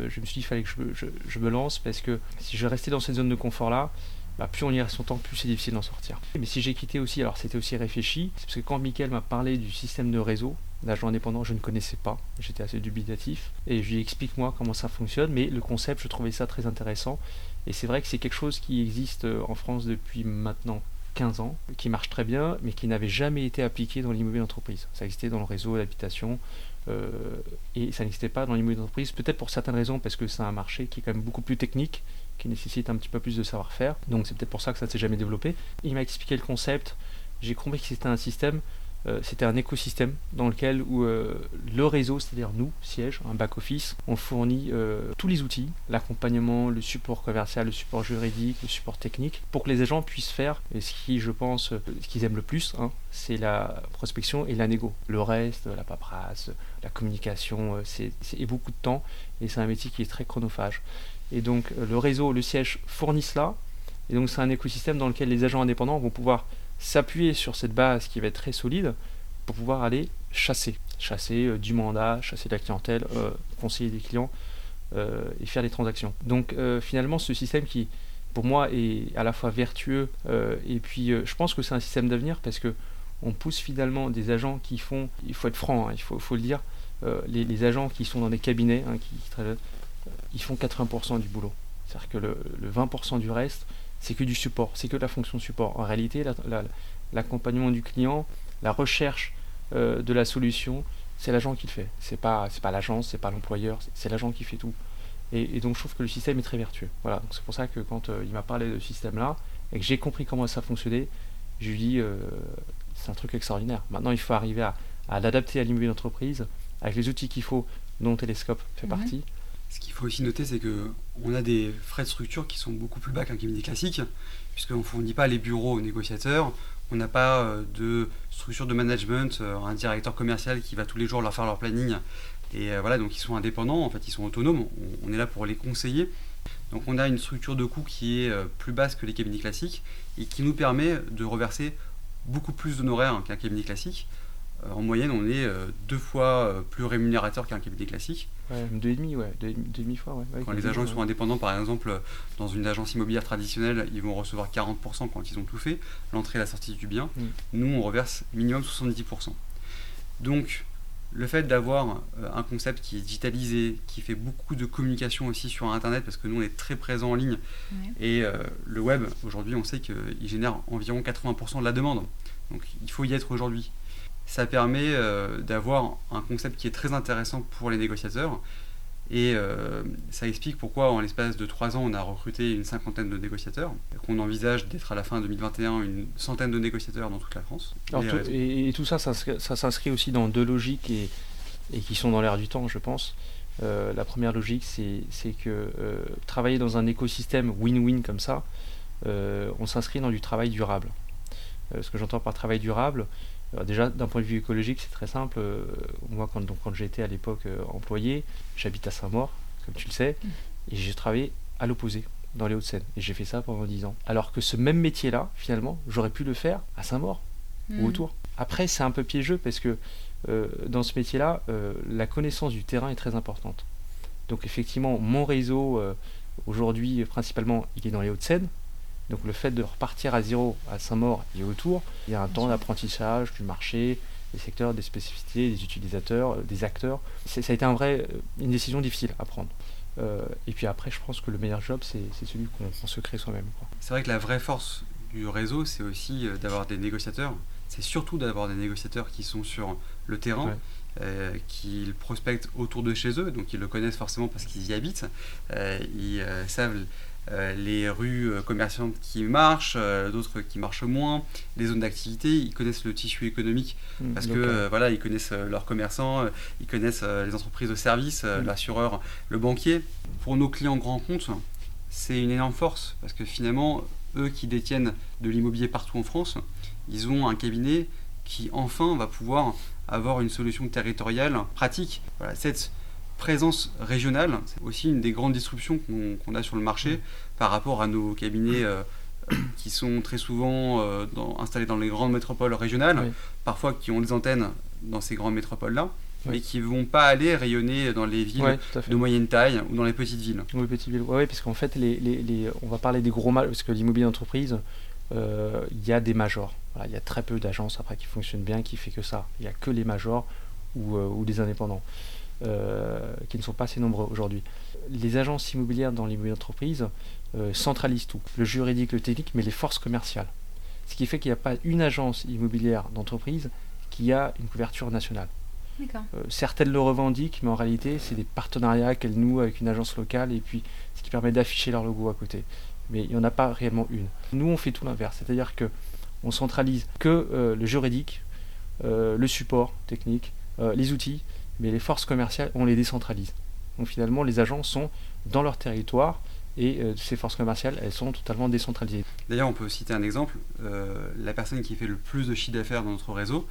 Je me suis dit qu'il fallait que je, je, me lance parce que si je restais dans cette zone de confort-là, bah, plus on y reste longtemps, plus c'est difficile d'en sortir. Mais si j'ai quitté aussi, alors c'était aussi réfléchi, c'est parce que quand Mickaël m'a parlé du système de réseau, d'agent indépendant, je ne connaissais pas, j'étais assez dubitatif, et je lui explique moi comment ça fonctionne, mais le concept, je trouvais ça très intéressant, et c'est vrai que c'est quelque chose qui existe euh, en France depuis maintenant 15 ans, qui marche très bien, mais qui n'avait jamais été appliqué dans l'immobilier d'entreprise. Ça existait dans le réseau d'habitation, euh, et ça n'existait pas dans l'immobilier d'entreprise, peut-être pour certaines raisons, parce que c'est un marché qui est quand même beaucoup plus technique, qui nécessite un petit peu plus de savoir-faire. Donc c'est peut-être pour ça que ça ne s'est jamais développé. Il m'a expliqué le concept. J'ai compris que c'était un système, euh, c'était un écosystème dans lequel où, euh, le réseau, c'est-à-dire nous, siège, un back-office, on fournit euh, tous les outils, l'accompagnement, le support commercial, le support juridique, le support technique, pour que les agents puissent faire ce qui, je pense, qu'ils aiment le plus, hein, c'est la prospection et la négo. Le reste, la paperasse, la communication, c'est beaucoup de temps et c'est un métier qui est très chronophage. Et donc euh, le réseau, le siège fournit cela. Et donc c'est un écosystème dans lequel les agents indépendants vont pouvoir s'appuyer sur cette base qui va être très solide pour pouvoir aller chasser. Chasser euh, du mandat, chasser de la clientèle, euh, conseiller des clients et faire des transactions. Donc finalement ce système qui pour moi est à la fois vertueux et puis je pense que c'est un système d'avenir parce que on pousse finalement des agents qui font, il faut être franc, hein, il faut, faut, le dire, les, agents qui sont dans des cabinets, hein, qui, qui ils font 80% du boulot. C'est-à-dire que le, 20% du reste, c'est que du support, c'est que de la fonction support. En réalité, l'accompagnement du client, la recherche euh, de la solution, c'est l'agent qui le fait. C'est pas, c'est pas l'agence, c'est pas l'employeur, c'est l'agent qui fait tout. Et, donc je trouve que le système est très vertueux. Voilà. c'est pour ça que quand euh, il m'a parlé de ce système-là et que j'ai compris comment ça fonctionnait, je lui dis euh, c'est un truc extraordinaire. Maintenant, il faut arriver à, l'adapter à l'immobilier d'entreprise avec les outils qu'il faut, dont Telescope fait partie. Ce qu'il faut aussi noter, c'est qu'on a des frais de structure qui sont beaucoup plus bas qu'un cabinet classique, puisqu'on ne fournit pas les bureaux aux négociateurs, on n'a pas euh, de structure de management, euh, un directeur commercial qui va tous les jours leur faire leur planning. Et euh, voilà, donc ils sont indépendants, en fait, ils sont autonomes, on, est là pour les conseiller. Donc on a une structure de coût qui est plus basse que les cabinets classiques et qui nous permet de reverser beaucoup plus d'honoraires qu'un cabinet classique. En moyenne, on est deux fois plus rémunérateur qu'un cabinet classique. Ouais, deux et demi, ouais, deux, demi fois, ouais. quand les agents sont indépendants, par exemple, dans une agence immobilière traditionnelle, ils vont recevoir 40% quand ils ont tout fait, l'entrée et la sortie du bien. Mm. Nous, on reverse minimum 70%. Donc, le fait d'avoir euh, un concept qui est digitalisé, qui fait beaucoup de communication aussi sur Internet, parce que nous, on est très présent en ligne, et euh, le web, aujourd'hui, on sait qu'il génère environ 80% de la demande. Donc, il faut y être aujourd'hui ça permet euh, d'avoir un concept qui est très intéressant pour les négociateurs. Et euh, ça explique pourquoi, en l'espace de trois ans, on a recruté une cinquantaine de négociateurs, qu'on envisage d'être à la fin 2021 une centaine de négociateurs dans toute la France. et, tout ça, ça, s'inscrit aussi dans deux logiques et, qui sont dans l'air du temps, je pense. Euh, la première logique, c'est que travailler dans un écosystème win-win comme ça, on s'inscrit dans du travail durable. ce que j'entends par travail durable, déjà, d'un point de vue écologique, c'est très simple. moi, quand, donc, quand j'étais à l'époque employé, j'habite à Saint-Maur, comme tu le sais, mmh. et j'ai travaillé à l'opposé, dans les Hauts-de-Seine. Et j'ai fait ça pendant 10 ans. Alors que ce même métier-là, finalement, j'aurais pu le faire à Saint-Maur ou mmh. autour. Après, c'est un peu piégeux parce que dans ce métier-là, la connaissance du terrain est très importante. Donc effectivement, mon réseau, aujourd'hui, principalement, il est dans les Hauts-de-Seine. Donc le fait de repartir à zéro à Saint-Maur et autour, il y a un temps d'apprentissage du marché, des secteurs, des spécificités, des utilisateurs, euh, des acteurs. Ça a été un vrai, euh, une décision difficile à prendre. Euh, et puis après, je pense que le meilleur job, c'est celui qu'on se crée soi-même. C'est vrai que la vraie force du réseau, c'est aussi d'avoir des négociateurs. C'est surtout d'avoir des négociateurs qui sont sur le terrain. qui prospectent autour de chez eux, donc ils le connaissent forcément parce qu'ils y habitent. ils savent euh, les rues euh, commerçantes qui marchent, euh, d'autres qui marchent moins, les zones d'activité, ils connaissent le tissu économique mmh, parce que voilà, ils connaissent leurs commerçants, ils connaissent les entreprises de services, mmh. l'assureur, le banquier. Pour nos clients grands comptes, c'est une énorme force parce que finalement, eux qui détiennent de l'immobilier partout en France, ils ont un cabinet qui enfin va pouvoir avoir une solution territoriale pratique. Voilà, cette présence régionale, c'est aussi une des grandes disruptions qu'on a sur le marché par rapport à nos cabinets euh, <coughs> qui sont très souvent euh, installés dans les grandes métropoles régionales, parfois qui ont des antennes dans ces grandes métropoles-là. mais qui ne vont pas aller rayonner dans les villes de moyenne taille ou dans les petites villes. Oui, petites villes. Ouais, parce qu'en fait, les, les, on va parler des gros mal, parce que l'immobilier d'entreprise, euh, il y a des majors. Il y a très peu d'agences après qui fonctionnent bien, qui fait que ça. Il n'y a que les majors ou, ou des indépendants. Euh, qui ne sont pas assez nombreux aujourd'hui. Les agences immobilières dans l'immobilier d'entreprise euh, centralisent tout, le juridique, le technique, mais les forces commerciales. Ce qui fait qu'il n'y a pas une agence immobilière d'entreprise qui a une couverture nationale. Euh, certaines le revendiquent, mais en réalité, c'est des partenariats qu'elles nouent avec une agence locale et puis ce qui permet d'afficher leur logo à côté. Mais il n'y en a pas réellement une. Nous, on fait tout l'inverse, c'est-à-dire que on centralise que le juridique, le support technique, les outils, mais les forces commerciales, on les décentralise. Donc finalement, les agents sont dans leur territoire et euh, ces forces commerciales, elles sont totalement décentralisées. D'ailleurs, on peut citer un exemple. Euh, la personne qui fait le plus de chiffre d'affaires dans notre réseau,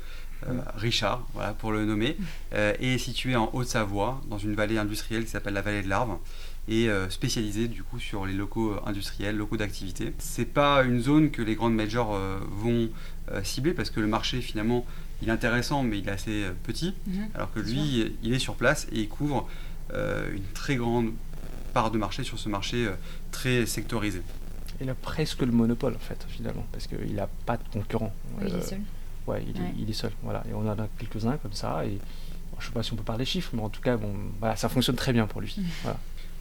euh, mm. Richard, voilà, pour le nommer, est situé en Haute-Savoie, dans une vallée industrielle qui s'appelle la vallée de l'Arve, et spécialisé du coup sur les locaux industriels, locaux d'activité. C'est pas une zone que les grandes majors vont cibler parce que le marché finalement il est intéressant, mais il est assez euh, petit, mhm. alors que lui, il est sur place et il couvre euh, une très grande part de marché sur ce marché euh, très sectorisé. Il a presque le monopole, en fait, finalement, parce qu'il n'a pas de concurrent. il est seul. Ouais, il, Est, seul. Voilà. Et on en a quelques-uns comme ça. Et je ne sais pas si on peut parler chiffres, mais en tout cas, bon, voilà, ça fonctionne très bien pour lui. Mhm.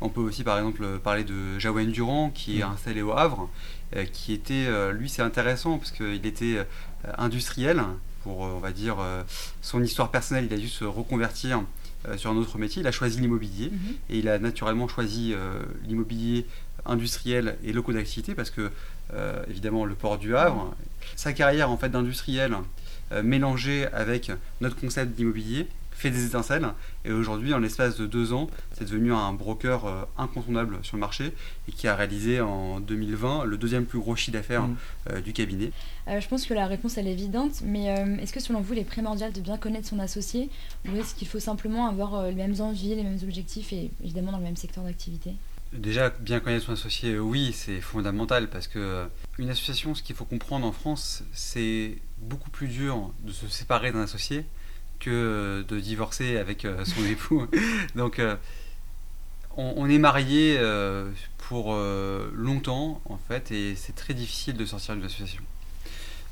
On peut aussi par exemple parler de Jaouen Durand qui est mhm. installé au Havre, qui était, lui c'est intéressant parce qu'il était industriel, pour, euh, on va dire, euh, son histoire personnelle, il a dû se reconvertir euh, sur un autre métier. Il a choisi l'immobilier mhm. et il a naturellement choisi l'immobilier industriel et locaux d'activité parce que, évidemment, le port du Havre, sa carrière en fait d'industriel mélangée avec notre concept d'immobilier fait des étincelles. Et aujourd'hui, en l'espace de deux ans, c'est devenu un broker euh, incontournable sur le marché et qui a réalisé en 2020 le deuxième plus gros chiffre d'affaires mmh. euh, du cabinet. Euh, je pense que la réponse elle est évidente, mais est-ce que selon vous, il est primordial de bien connaître son associé ou est-ce qu'il faut simplement avoir les mêmes envies, les mêmes objectifs et évidemment dans le même secteur d'activité? Déjà, bien connaître son associé, oui, c'est fondamental parce que une association, ce qu'il faut comprendre en France, c'est beaucoup plus dur de se séparer d'un associé que de divorcer avec euh, son <laughs> époux. Donc, euh, on, est marié euh, pour longtemps, en fait, et c'est très difficile de sortir d'une association.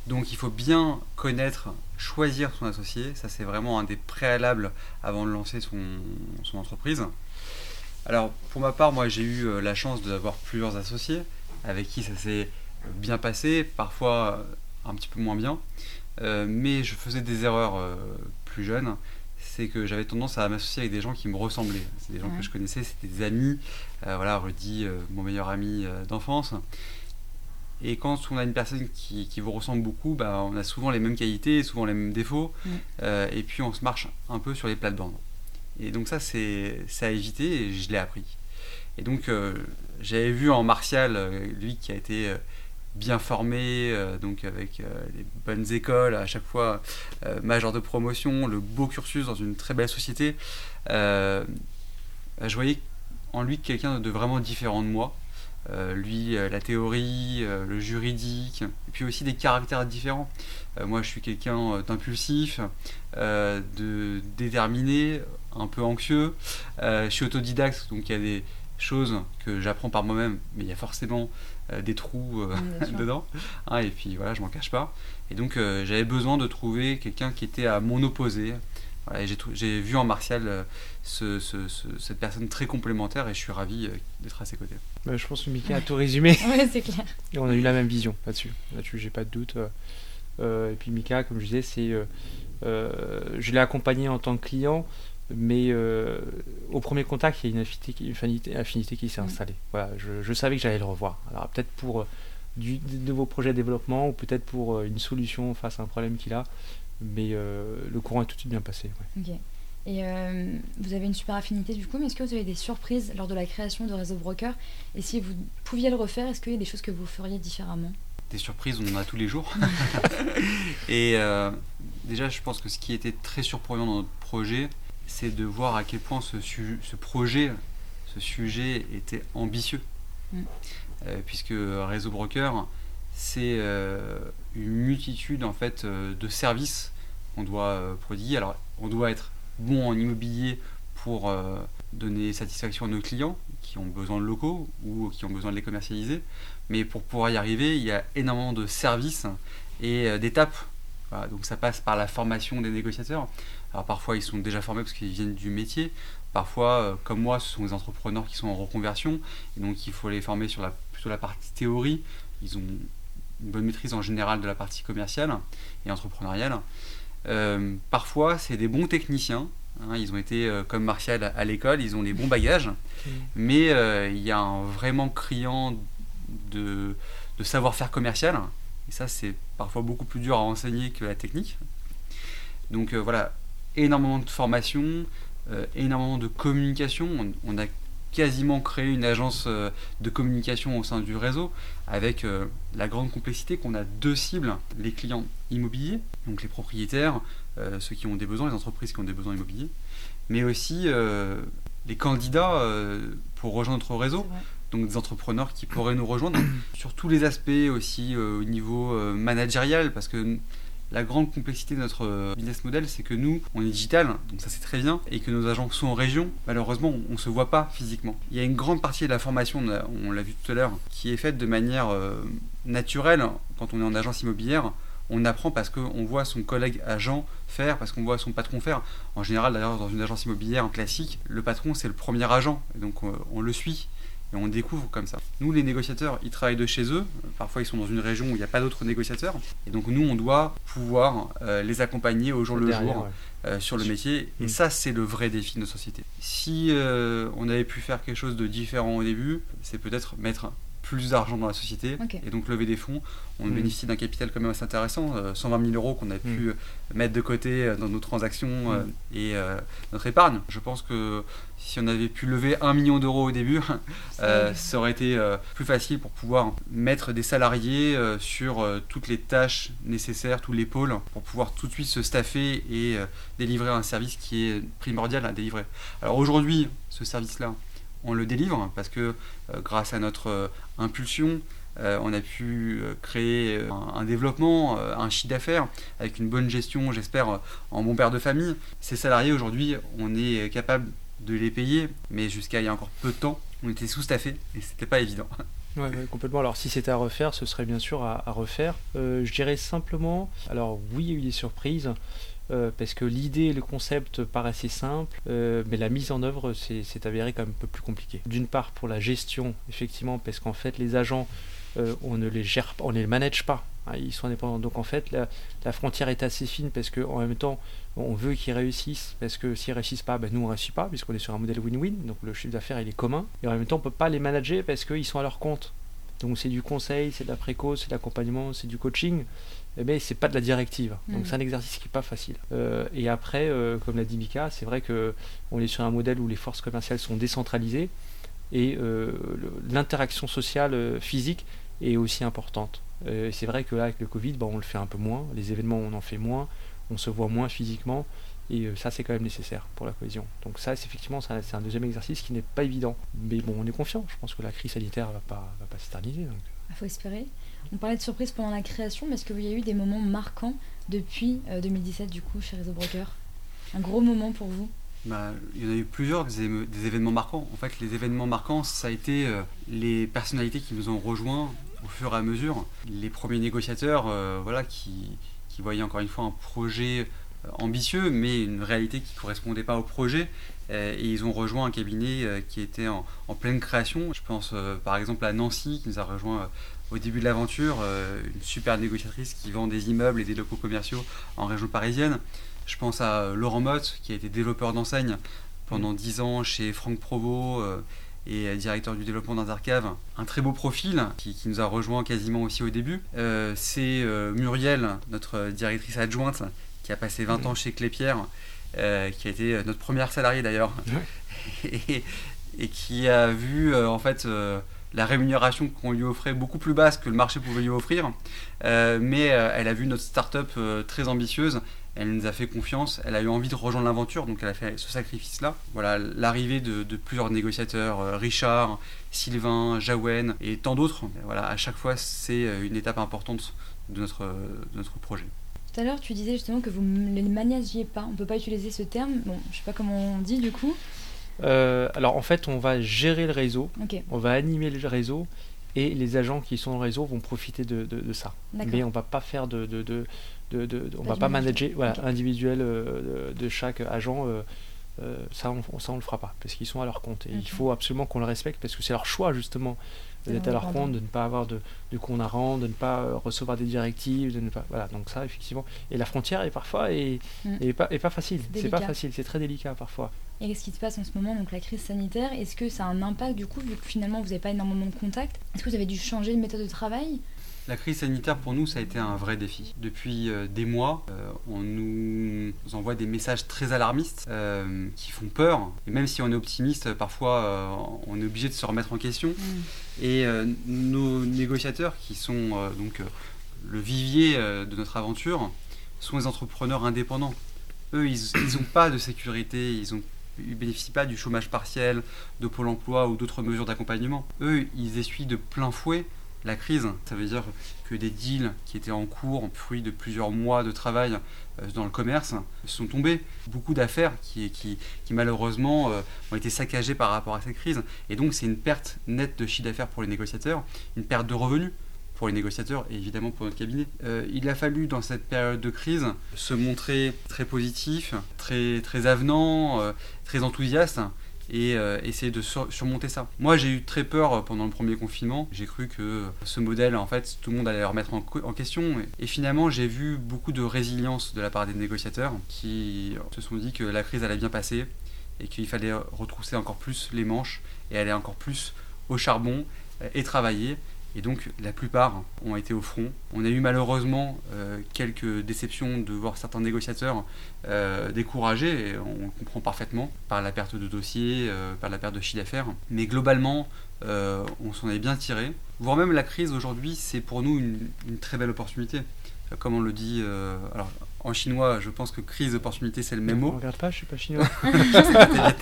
Donc, il faut bien connaître, choisir son associé. Ça, c'est vraiment un des préalables avant de lancer son, son entreprise. Alors, pour ma part, moi, j'ai eu la chance d'avoir plusieurs associés avec qui ça s'est bien passé, parfois un petit peu moins bien. Mais je faisais des erreurs plus jeune, c'est que j'avais tendance à m'associer avec des gens qui me ressemblaient. C'est des gens que je connaissais, c'était des amis. Euh, voilà, Rudy, euh, mon meilleur ami euh, d'enfance. Et quand on a une personne qui, qui vous ressemble beaucoup, bah, on a souvent les mêmes qualités, souvent les mêmes défauts, et puis on se marche un peu sur les plates-bandes. Et donc ça, c'est à éviter, et je l'ai appris. Et donc, j'avais vu en Martial, lui qui a été bien formé, euh, donc avec les bonnes écoles, à chaque fois majeur de promotion, le beau cursus dans une très belle société, je voyais en lui quelqu'un de vraiment différent de moi. lui, la théorie, le juridique, et puis aussi des caractères différents. moi, je suis quelqu'un d'impulsif, de déterminé, un peu anxieux. je suis autodidacte, donc il y a des choses que j'apprends par moi-même, mais il y a forcément euh, des trous euh, <laughs> dedans. Hein, et puis voilà, je m'en cache pas. Et donc euh, j'avais besoin de trouver quelqu'un qui était à mon opposé. et j'ai vu en Martial ce, cette personne très complémentaire et je suis ravi d'être à ses côtés. Bah, je pense que Mika a tout résumé. <laughs> ouais, c'est clair. Et on a eu la même vision là-dessus. Là-dessus, j'ai pas de doute. et puis Mika, comme je disais, c'est, je l'ai accompagné en tant que client mais euh, au premier contact, il y a une affinité, une affinité, qui s'est installée. Voilà, je, savais que j'allais le revoir. Alors peut-être pour euh, du, de nouveaux projets de développement ou peut-être pour euh, une solution face à un problème qu'il a, mais le courant est tout de suite bien passé. Ok. Et vous avez une super affinité du coup, mais est-ce que vous avez des surprises lors de la création de Réseau Broker? Et si vous pouviez le refaire, est-ce qu'il y a des choses que vous feriez différemment? Des surprises, on en a tous les jours. <laughs> <laughs> Et déjà, je pense que ce qui était très surprenant dans notre projet, c'est de voir à quel point ce, ce, projet, ce sujet était ambitieux. Mm. Euh, puisque Réseau Broker, c'est euh, une multitude en fait euh, de services qu'on doit produire. Alors, on doit être bon en immobilier pour donner satisfaction à nos clients qui ont besoin de locaux ou qui ont besoin de les commercialiser. Mais pour pouvoir y arriver, il y a énormément de services et d'étapes. donc ça passe par la formation des négociateurs, alors parfois ils sont déjà formés parce qu'ils viennent du métier, parfois euh, comme moi ce sont des entrepreneurs qui sont en reconversion et donc il faut les former sur la, plutôt la partie théorie. Ils ont une bonne maîtrise en général de la partie commerciale et entrepreneuriale. Euh, parfois c'est des bons techniciens, hein. ils ont été euh, comme Martial à, l'école, ils ont des bons bagages, mais il y a un vraiment criant de, de savoir-faire commercial et ça c'est parfois beaucoup plus dur à enseigner que la technique. Donc voilà, énormément de formation, euh, énormément de communication. On, a quasiment créé une agence euh, de communication au sein du réseau avec euh, la grande complexité qu'on a deux cibles, les clients immobiliers, donc les propriétaires, ceux qui ont des besoins, les entreprises qui ont des besoins immobiliers, mais aussi les candidats pour rejoindre notre réseau, donc des entrepreneurs qui pourraient nous rejoindre sur tous les aspects aussi au niveau managérial, parce que la grande complexité de notre euh, business model, c'est que nous, on est digital, donc ça c'est très bien, et que nos agents sont en région. Malheureusement, on ne se voit pas physiquement. Il y a une grande partie de la formation, on l'a vu tout à l'heure, qui est faite de manière euh, naturelle quand on est en agence immobilière on apprend parce qu'on voit son collègue agent faire, parce qu'on voit son patron faire. En général, d'ailleurs, dans une agence immobilière classique, le patron, c'est le premier agent, donc on, on le suit et on découvre comme ça. Nous, les négociateurs, ils travaillent de chez eux. Parfois, ils sont dans une région où il n'y a pas d'autres négociateurs. Et donc, nous, on doit pouvoir euh, les accompagner au jour le jour euh, sur le métier. Et mm. ça, c'est le vrai défi de nos sociétés. Si euh, on avait pu faire quelque chose de différent au début, c'est peut-être mettre plus d'argent dans la société et donc lever des fonds. On mm. bénéficie d'un capital quand même assez intéressant, 120 euh, 000 euros qu'on a pu mm. mettre de côté euh, dans nos transactions mm. euh, et notre épargne. Je pense que si on avait pu lever 1 million d'euros au début, <laughs> ça aurait été plus facile pour pouvoir mettre des salariés sur toutes les tâches nécessaires, tous les pôles, pour pouvoir tout de suite se staffer et délivrer un service qui est primordial à délivrer. Alors aujourd'hui, ce service-là, on le délivre parce que euh, grâce à notre euh, impulsion, euh, on a pu créer un, développement, un chiffre d'affaires avec une bonne gestion, j'espère, en bon père de famille. Ces salariés, aujourd'hui, on est capable de les payer, mais jusqu'à il y a encore peu de temps, on était sous-staffé et c'était pas évident. <laughs> Oui, complètement. Alors, si c'était à refaire, ce serait bien sûr à, refaire. je dirais simplement, alors oui, il y a eu des surprises. Euh, parce que l'idée et le concept paraissaient simples, euh, mais la mise en œuvre s'est avéré quand même un peu plus compliqué. D'une part pour la gestion, effectivement, parce qu'en fait les agents, euh, on ne les gère pas, on ne les manage pas, hein, ils sont indépendants. Donc en fait la, frontière est assez fine parce qu'en même temps on veut qu'ils réussissent, parce que s'ils réussissent pas, ben, nous on réussit pas, puisqu'on est sur un modèle win-win, donc le chiffre d'affaires il est commun, et en même temps on peut pas les manager parce qu'ils sont à leur compte. Donc c'est du conseil, c'est de la préco, c'est de l'accompagnement, c'est du coaching mais eh c'est pas de la directive. Donc mm. c'est un exercice qui est pas facile. Euh, et après, euh, comme l'a dit Mika, c'est vrai que on est sur un modèle où les forces commerciales sont décentralisées et euh, l'interaction sociale physique est aussi importante. C'est vrai que là, avec le Covid, bah, on le fait un peu moins. Les événements, on en fait moins. On se voit moins physiquement. Et ça, c'est quand même nécessaire pour la cohésion. Donc ça, c'est effectivement, c'est un, deuxième exercice qui n'est pas évident. Mais bon, on est confiant. Je pense que la crise sanitaire va pas, va pas s'éterniser. Il ah, faut espérer. On parlait de surprise pendant la création, mais est-ce qu'il y a eu des moments marquants depuis 2017, du coup, chez Réseau Broker? Un gros moment pour vous? Bah, il y en a eu plusieurs des, événements marquants. En fait, les événements marquants, ça a été euh, les personnalités qui nous ont rejoints au fur et à mesure. Les premiers négociateurs euh, voilà, qui, voyaient encore une fois un projet euh, ambitieux, mais une réalité qui ne correspondait pas au projet. et ils ont rejoint un cabinet qui était en, en, pleine création. Je pense par exemple à Nancy, qui nous a rejoint au début de l'aventure, une super négociatrice qui vend des immeubles et des locaux commerciaux en région parisienne. Je pense à euh, Laurent Mott, qui a été développeur d'enseigne pendant 10 mm. ans chez Franck Provost euh, et directeur du développement d'Intercave. Un très beau profil qui, nous a rejoint quasiment aussi au début. Euh, c'est Muriel, notre directrice adjointe, qui a passé 20 mm. ans chez Clépierre, qui a été notre première salariée d'ailleurs, <laughs> et, et, qui a vu en fait la rémunération qu'on lui offrait beaucoup plus basse que le marché pouvait lui offrir. mais elle a vu notre start-up très ambitieuse elle nous a fait confiance, elle a eu envie de rejoindre l'aventure, donc elle a fait ce sacrifice-là. Voilà, l'arrivée de, plusieurs négociateurs, euh, Richard, Sylvain, Jaouen et tant d'autres. Voilà, à chaque fois, c'est euh, une étape importante de notre, notre projet. Tout à l'heure, tu disais justement que vous ne les managez pas. On ne peut pas utiliser ce terme. Bon, je ne sais pas comment on dit du coup. Euh, alors en fait, on va gérer le réseau, on va animer le réseau et les agents qui sont au réseau vont profiter de, de, ça. Mais on ne va pas faire de, on va pas manager voilà, individuel euh, de, chaque agent. Euh, ça, on, ça, on le fera pas parce qu'ils sont à leur compte. Et il faut absolument qu'on le respecte parce que c'est leur choix justement d'être à leur compte, de ne pas avoir de, de compte à rendre, de ne pas recevoir des directives, de ne pas voilà. Donc ça, effectivement. Et la frontière est parfois et mm. pas, est pas facile. C'est pas facile. C'est très délicat parfois. Et qu'est-ce qui se passe en ce moment, donc la crise sanitaire Est-ce que ça a un impact du coup, vu que finalement vous n'avez pas énormément de contacts? Est-ce que vous avez dû changer de méthode de travail? La crise sanitaire pour nous, ça a été un vrai défi. Depuis euh, des mois, euh, on nous envoie des messages très alarmistes euh, qui font peur. Et même si on est optimiste, parfois on est obligé de se remettre en question. Mm. Et nos négociateurs, qui sont donc le vivier de notre aventure, sont des entrepreneurs indépendants. Eux, ils n'ont pas de sécurité, ils ont ils bénéficient pas du chômage partiel, de Pôle emploi ou d'autres mesures d'accompagnement. Eux, ils essuient de plein fouet la crise. Ça veut dire que des deals qui étaient en cours, fruit de plusieurs mois de travail euh, dans le commerce, sont tombés. Beaucoup d'affaires qui, qui, malheureusement euh, ont été saccagées par rapport à cette crise. Et donc c'est une perte nette de chiffre d'affaires pour les négociateurs, une perte de revenus pour les négociateurs et évidemment pour notre cabinet. Euh, il a fallu dans cette période de crise se montrer très positif, très, très avenant, très enthousiaste et euh, essayer de surmonter ça. Moi, j'ai eu très peur euh, pendant le premier confinement. J'ai cru que ce modèle, en fait, tout le monde allait le remettre en, question. Et, finalement, j'ai vu beaucoup de résilience de la part des négociateurs qui se sont dit que la crise allait bien passer et qu'il fallait retrousser encore plus les manches et aller encore plus au charbon euh, et travailler. Et donc la plupart ont été au front. On a eu malheureusement euh, quelques déceptions de voir certains négociateurs euh, découragés, et on comprend parfaitement, par la perte de dossiers, euh, par la perte de chiffre d'affaires. Mais globalement, on s'en est bien tiré. Voire même la crise aujourd'hui, c'est pour nous une, très belle opportunité. Comme on le dit, alors en chinois, je pense que crise opportunité, c'est le même mot. regarde pas, je suis pas chinois. <laughs>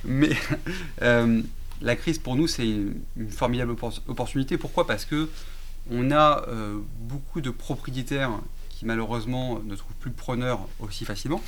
<laughs> Mais la crise pour nous c'est une, formidable opportunité. Pourquoi? Parce que on a euh, beaucoup de propriétaires qui malheureusement ne trouvent plus preneurs aussi facilement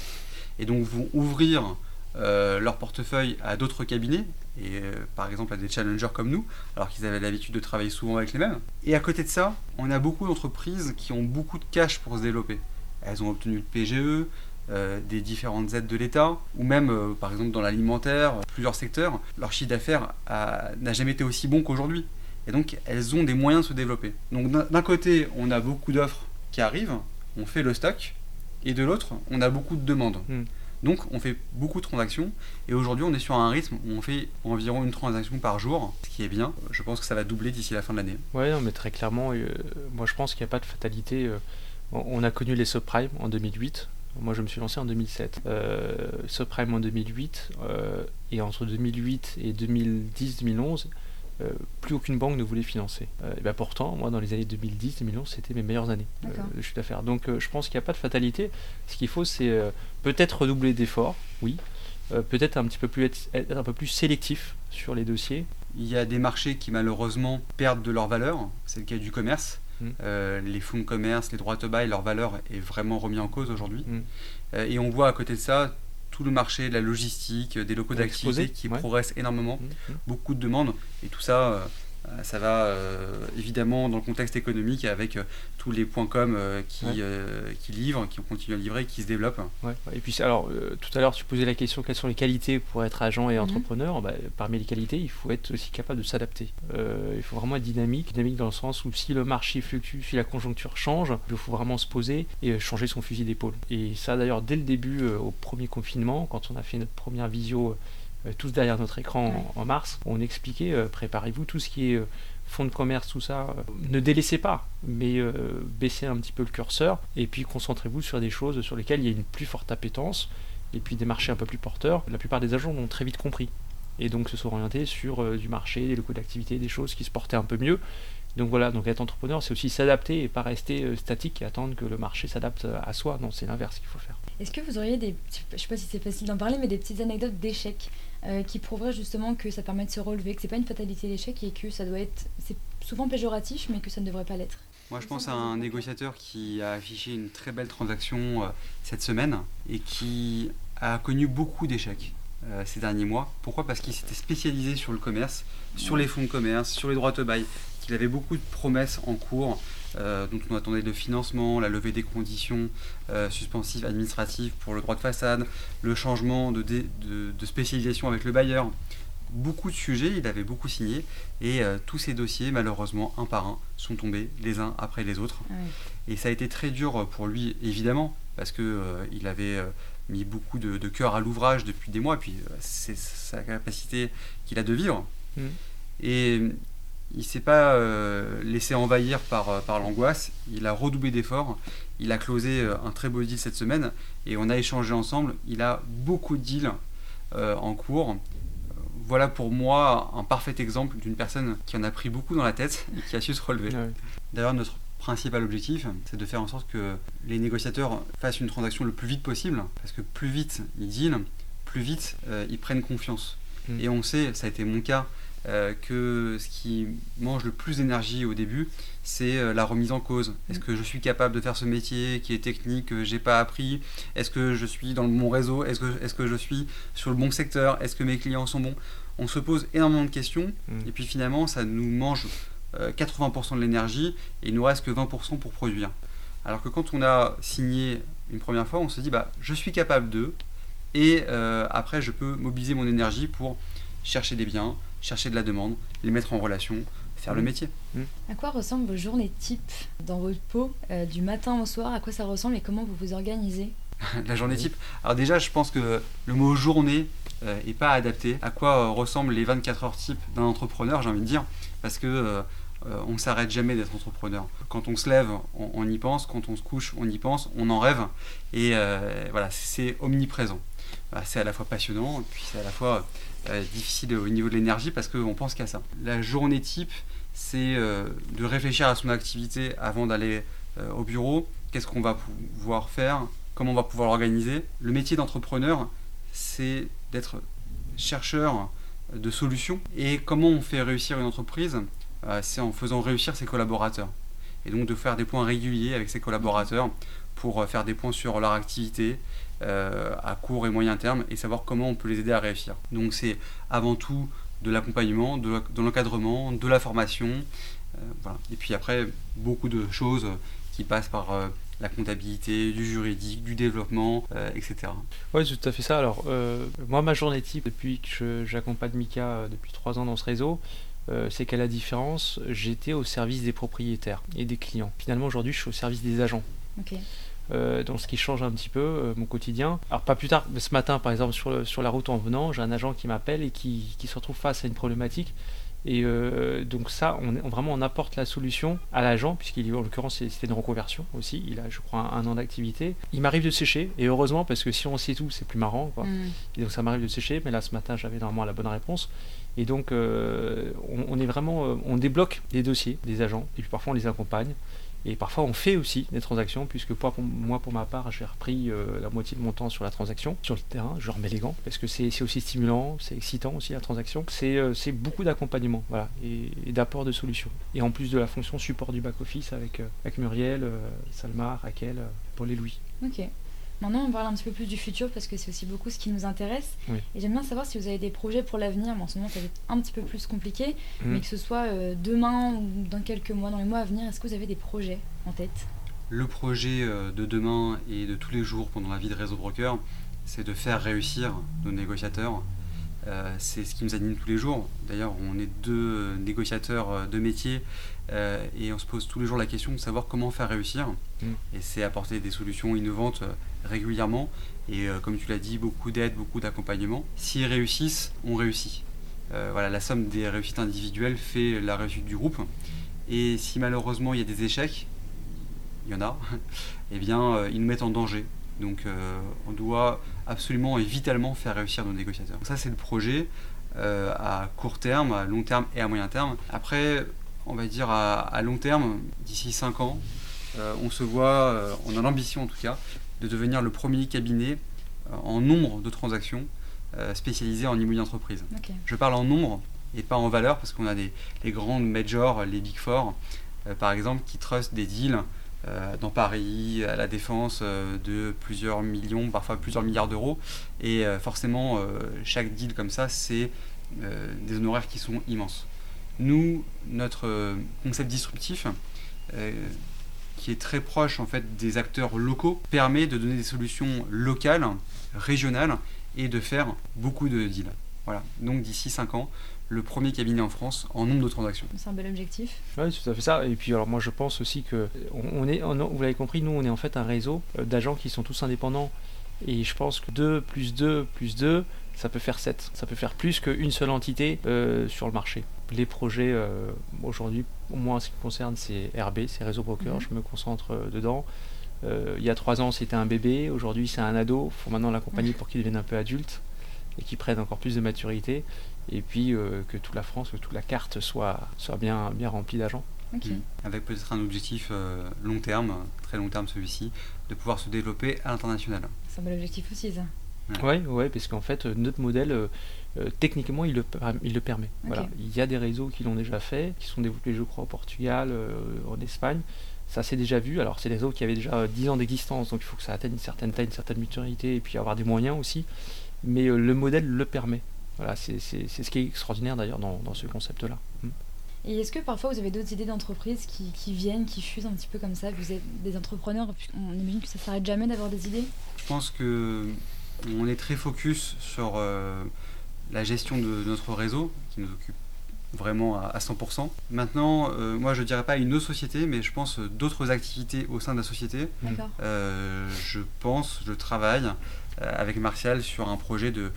et donc vont ouvrir euh, leur portefeuille à d'autres cabinets et euh, par exemple à des challengers comme nous alors qu'ils avaient l'habitude de travailler souvent avec les mêmes. Et à côté de ça, on a beaucoup d'entreprises qui ont beaucoup de cash pour se développer. Elles ont obtenu le PGE, euh, des différentes aides de l'État, ou même euh, par exemple dans l'alimentaire, plusieurs secteurs, leur chiffre d'affaires n'a jamais été aussi bon qu'aujourd'hui. Et donc elles ont des moyens de se développer. Donc d'un côté, on a beaucoup d'offres qui arrivent, on fait le stock, et de l'autre, on a beaucoup de demandes. Hmm. Donc on fait beaucoup de transactions et aujourd'hui on est sur un rythme où on fait environ une transaction par jour, ce qui est bien. Je pense que ça va doubler d'ici la fin de l'année. Oui, mais très clairement, euh, moi je pense qu'il n'y a pas de fatalité. on a connu les subprimes en 2008. Moi, je me suis lancé en 2007. Euh, subprime en 2008. Euh, et entre 2008 et 2010-2011, euh, plus aucune banque ne voulait financer. et ben pourtant, moi, dans les années 2010-2011, c'était mes meilleures années de chiffre d'affaires. Donc, je pense qu'il n'y a pas de fatalité. Ce qu'il faut, c'est peut-être redoubler d'efforts, oui, peut-être un petit peu plus être, un peu plus sélectif sur les dossiers. Il y a des marchés qui malheureusement perdent de leur valeur. C'est le cas du commerce. Mm. les fonds de commerce, les droits de bail, leur valeur est vraiment remis en cause aujourd'hui. Mm. et on voit à côté de ça tout le marché de la logistique, des locaux d'activité qui progressent énormément, mmh, mmh. beaucoup de demandes, et tout ça, euh, euh, ça va euh, évidemment dans le contexte économique avec euh, tous les points com qui, qui livrent, qui continuent à livrer, qui se développent. Et puis alors tout à l'heure tu posais la question quelles sont les qualités pour être agent et mhm. entrepreneur? Bah, parmi les qualités, il faut être aussi capable de s'adapter. il faut vraiment être dynamique, dynamique dans le sens où si le marché fluctue, si la conjoncture change, il faut vraiment se poser et changer son fusil d'épaule. Et ça d'ailleurs dès le début au premier confinement, quand on a fait notre première visio euh, tous derrière notre écran en, mars, on expliquait euh, préparez-vous tout ce qui est euh, fonds de commerce, tout ça, ne délaissez pas, mais baissez un petit peu le curseur et puis concentrez-vous sur des choses sur lesquelles il y a une plus forte appétence et puis des marchés un peu plus porteurs. La plupart des agents l'ont très vite compris et donc se sont orientés sur du marché, des locaux d'activité, des choses qui se portaient un peu mieux. Donc voilà, donc être entrepreneur, c'est aussi s'adapter et pas rester statique et attendre que le marché s'adapte à soi. Non, c'est l'inverse qu'il faut faire. Est-ce que vous auriez des, je sais pas si c'est facile d'en parler, mais des petites anecdotes d'échecs euh, qui prouveraient justement que ça permet de se relever, que c'est pas une fatalité d'échec et que ça doit être, c'est souvent péjoratif, mais que ça ne devrait pas l'être. Moi, je pense à un négociateur qui a affiché une très belle transaction euh, cette semaine et qui a connu beaucoup d'échecs euh, ces derniers mois. Pourquoi? Parce qu'il s'était spécialisé sur le commerce, sur les fonds de commerce, sur les droits de bail, qu'il avait beaucoup de promesses en cours, euh, dont on attendait le financement, la levée des conditions euh, suspensives administratives pour le droit de façade, le changement de, de, spécialisation avec le bailleur. Beaucoup de sujets, il avait beaucoup signé, et euh, tous ces dossiers, malheureusement, un par un, sont tombés les uns après les autres. Ah et ça a été très dur pour lui, évidemment, parce qu'il avait mis beaucoup de, cœur à l'ouvrage depuis des mois, et puis c'est sa capacité qu'il a de vivre. Mmh. Et il s'est pas euh, laissé envahir par, euh, par l'angoisse, il a redoublé d'efforts, il a closé euh, un très beau deal cette semaine et on a échangé ensemble, il a beaucoup de deals en cours. Voilà pour moi un parfait exemple d'une personne qui en a pris beaucoup dans la tête et qui a su se relever. D'ailleurs, notre principal objectif, c'est de faire en sorte que les négociateurs fassent une transaction le plus vite possible, parce que plus vite ils dealent, plus vite ils prennent confiance. Mm. Et on sait, ça a été mon cas, euh, que ce qui mange le plus d'énergie au début, c'est euh, la remise en cause. Est-ce que je suis capable de faire ce métier qui est technique, que j'ai pas appris? Est-ce que je suis dans le bon réseau? Est-ce que, est que je suis sur le bon secteur? Est-ce que mes clients sont bons? On se pose énormément de questions mm. et puis finalement, ça nous mange 80% euh, de l'énergie et il nous reste que 20% pour produire. Alors que quand on a signé une première fois, on se dit bah, je suis capable de et après je peux mobiliser mon énergie pour chercher des biens, chercher de la demande, les mettre en relation, faire le mmh. métier. Mmh. À quoi ressemblent vos journées type dans votre peau, euh, du matin au soir? À quoi ça ressemble et comment vous vous organisez? <laughs> La journée type? Alors déjà, je pense que le mot journée euh, est pas adapté. À quoi euh, ressemblent les 24 heures type d'un entrepreneur, j'ai envie de dire? Parce que on ne s'arrête jamais d'être entrepreneur. Quand on se lève, on, y pense. Quand on se couche, on y pense. On en rêve. Et voilà, c'est omniprésent. Bah, c'est à la fois passionnant, et puis c'est à la fois euh, difficile au niveau de l'énergie parce qu'on pense qu'à ça. La journée type, c'est euh, de réfléchir à son activité avant d'aller euh, au bureau. Qu'est-ce qu'on va pouvoir faire? Comment on va pouvoir l'organiser? Le métier d'entrepreneur, c'est d'être chercheur de solutions. Et comment on fait réussir une entreprise? C'est en faisant réussir ses collaborateurs. Et donc de faire des points réguliers avec ses collaborateurs pour faire des points sur leur activité, euh, à court et moyen terme et savoir comment on peut les aider à réussir. Donc c'est avant tout de l'accompagnement, de l'encadrement, de la formation. Euh, et puis après, beaucoup de choses qui passent par euh, la comptabilité, du juridique, du développement, etc. Oui, c'est tout à fait ça. Alors, moi, ma journée type, depuis que j'accompagne Mika depuis trois ans dans ce réseau, c'est qu'à la différence, j'étais au service des propriétaires et des clients. Finalement, aujourd'hui, je suis au service des agents. Euh, donc ce qui change un petit peu euh, mon quotidien. Alors pas plus tard, mais ce matin par exemple sur, sur la route en venant, j'ai un agent qui m'appelle et qui, qui, se retrouve face à une problématique Et euh, donc ça, on, vraiment on apporte la solution à l'agent, puisqu'il en l'occurrence c'était une reconversion aussi, il a je crois un, an d'activité. Il m'arrive de sécher, et heureusement parce que si on sait tout, c'est plus marrant. Quoi. Mm. Et donc ça m'arrive de sécher, mais là ce matin j'avais normalement la bonne réponse. Et donc on, on, est vraiment, on débloque les dossiers des agents, et puis parfois on les accompagne. Et parfois, on fait aussi des transactions, puisque moi, pour ma part, j'ai repris euh, la moitié de mon temps sur la transaction, sur le terrain. Je remets les gants, parce que c'est aussi stimulant, c'est excitant aussi la transaction. C'est euh, beaucoup d'accompagnement voilà, et, d'apport de solutions. Et en plus de la fonction support du back-office avec, euh, avec Muriel, Salma, Raquel, Paul et Louis. Ok. Maintenant, on parle un petit peu plus du futur parce que c'est aussi beaucoup ce qui nous intéresse. Et j'aime bien savoir si vous avez des projets pour l'avenir. en ce moment, ça va être un petit peu plus compliqué, mmh. mais que ce soit euh, demain ou dans quelques mois, dans les mois à venir, est-ce que vous avez des projets en tête? Le projet euh, de demain et de tous les jours pendant la vie de Réseau Broker, c'est de faire réussir nos négociateurs. Euh, c'est ce qui nous anime tous les jours. D'ailleurs, on est deux négociateurs de métier et on se pose tous les jours la question de savoir comment faire réussir. Mmh. Et c'est apporter des solutions innovantes régulièrement. Et euh, comme tu l'as dit, beaucoup d'aide, beaucoup d'accompagnement. S'ils réussissent, on réussit. Euh, voilà, la somme des réussites individuelles fait la réussite du groupe. Et si malheureusement il y a des échecs, il y en a, <laughs> eh bien euh, ils nous mettent en danger. Donc on doit absolument et vitalement faire réussir nos négociateurs. ça c'est le projet à court terme, à long terme et à moyen terme. Après, on va dire à, à long terme, d'ici 5 ans, on se voit, on a l'ambition en tout cas, de devenir le premier cabinet euh, en nombre de transactions euh, spécialisé en immobilier d'entreprise. Je parle en nombre et pas en valeur parce qu'on a des, les grandes majors, les Big Four, euh, par exemple, qui trustent des deals dans Paris, à la défense, de plusieurs millions, parfois plusieurs milliards d'euros. Et forcément, chaque deal comme ça, c'est des honoraires qui sont immenses. Nous, notre concept disruptif, qui est très proche en fait des acteurs locaux, permet de donner des solutions locales, régionales et de faire beaucoup de deals. Voilà. Donc d'ici 5 ans, le premier cabinet en France en nombre de transactions. C'est un bel objectif. Oui, tout à fait ça. Et puis alors moi je pense aussi que on est, vous l'avez compris, nous on est en fait un réseau euh, d'agents qui sont tous indépendants. Et je pense que 2 plus 2 plus 2, ça peut faire 7. Ça peut faire plus qu'une seule entité euh, sur le marché. Les projets euh, aujourd'hui, au moins en ce qui me concerne, c'est RB, c'est Réseau Broker, mhm. je me concentre euh, dedans. il y a 3 ans, c'était un bébé, aujourd'hui, c'est un ado. Il faut maintenant l'accompagner pour qu'il devienne un peu adulte et qu'il prenne encore plus de maturité. Et puis que toute la France, que toute la carte soit, soit bien, bien remplie d'agents. Mm. Avec peut-être un objectif long terme, très long terme celui-ci, de pouvoir se développer à l'international. C'est un bel objectif aussi, ça. Oui, ouais, parce qu'en fait, euh, notre modèle, euh, euh, techniquement, il le, il le permet. Voilà. Il y a des réseaux qui l'ont déjà fait, qui sont développés, je crois, au Portugal, en Espagne. Ça s'est déjà vu. Alors, c'est des réseaux qui avaient déjà 10 ans d'existence, donc il faut que ça atteigne une certaine taille, une certaine maturité, et puis avoir des moyens aussi. Mais le modèle le permet. Voilà, c'est ce qui est extraordinaire d'ailleurs dans, dans, ce concept-là. Hmm. Et est-ce que parfois vous avez d'autres idées d'entreprise qui, qui, viennent, qui fusent un petit peu comme ça? Vous êtes des entrepreneurs, on imagine que ça s'arrête jamais d'avoir des idées? Je pense que on est très focus sur euh, la gestion de notre réseau qui nous occupe vraiment à, 100%. Maintenant, euh, moi je dirais pas une autre société, mais je pense d'autres activités au sein de la société. Euh, je pense, je travaille avec Martial sur un projet de,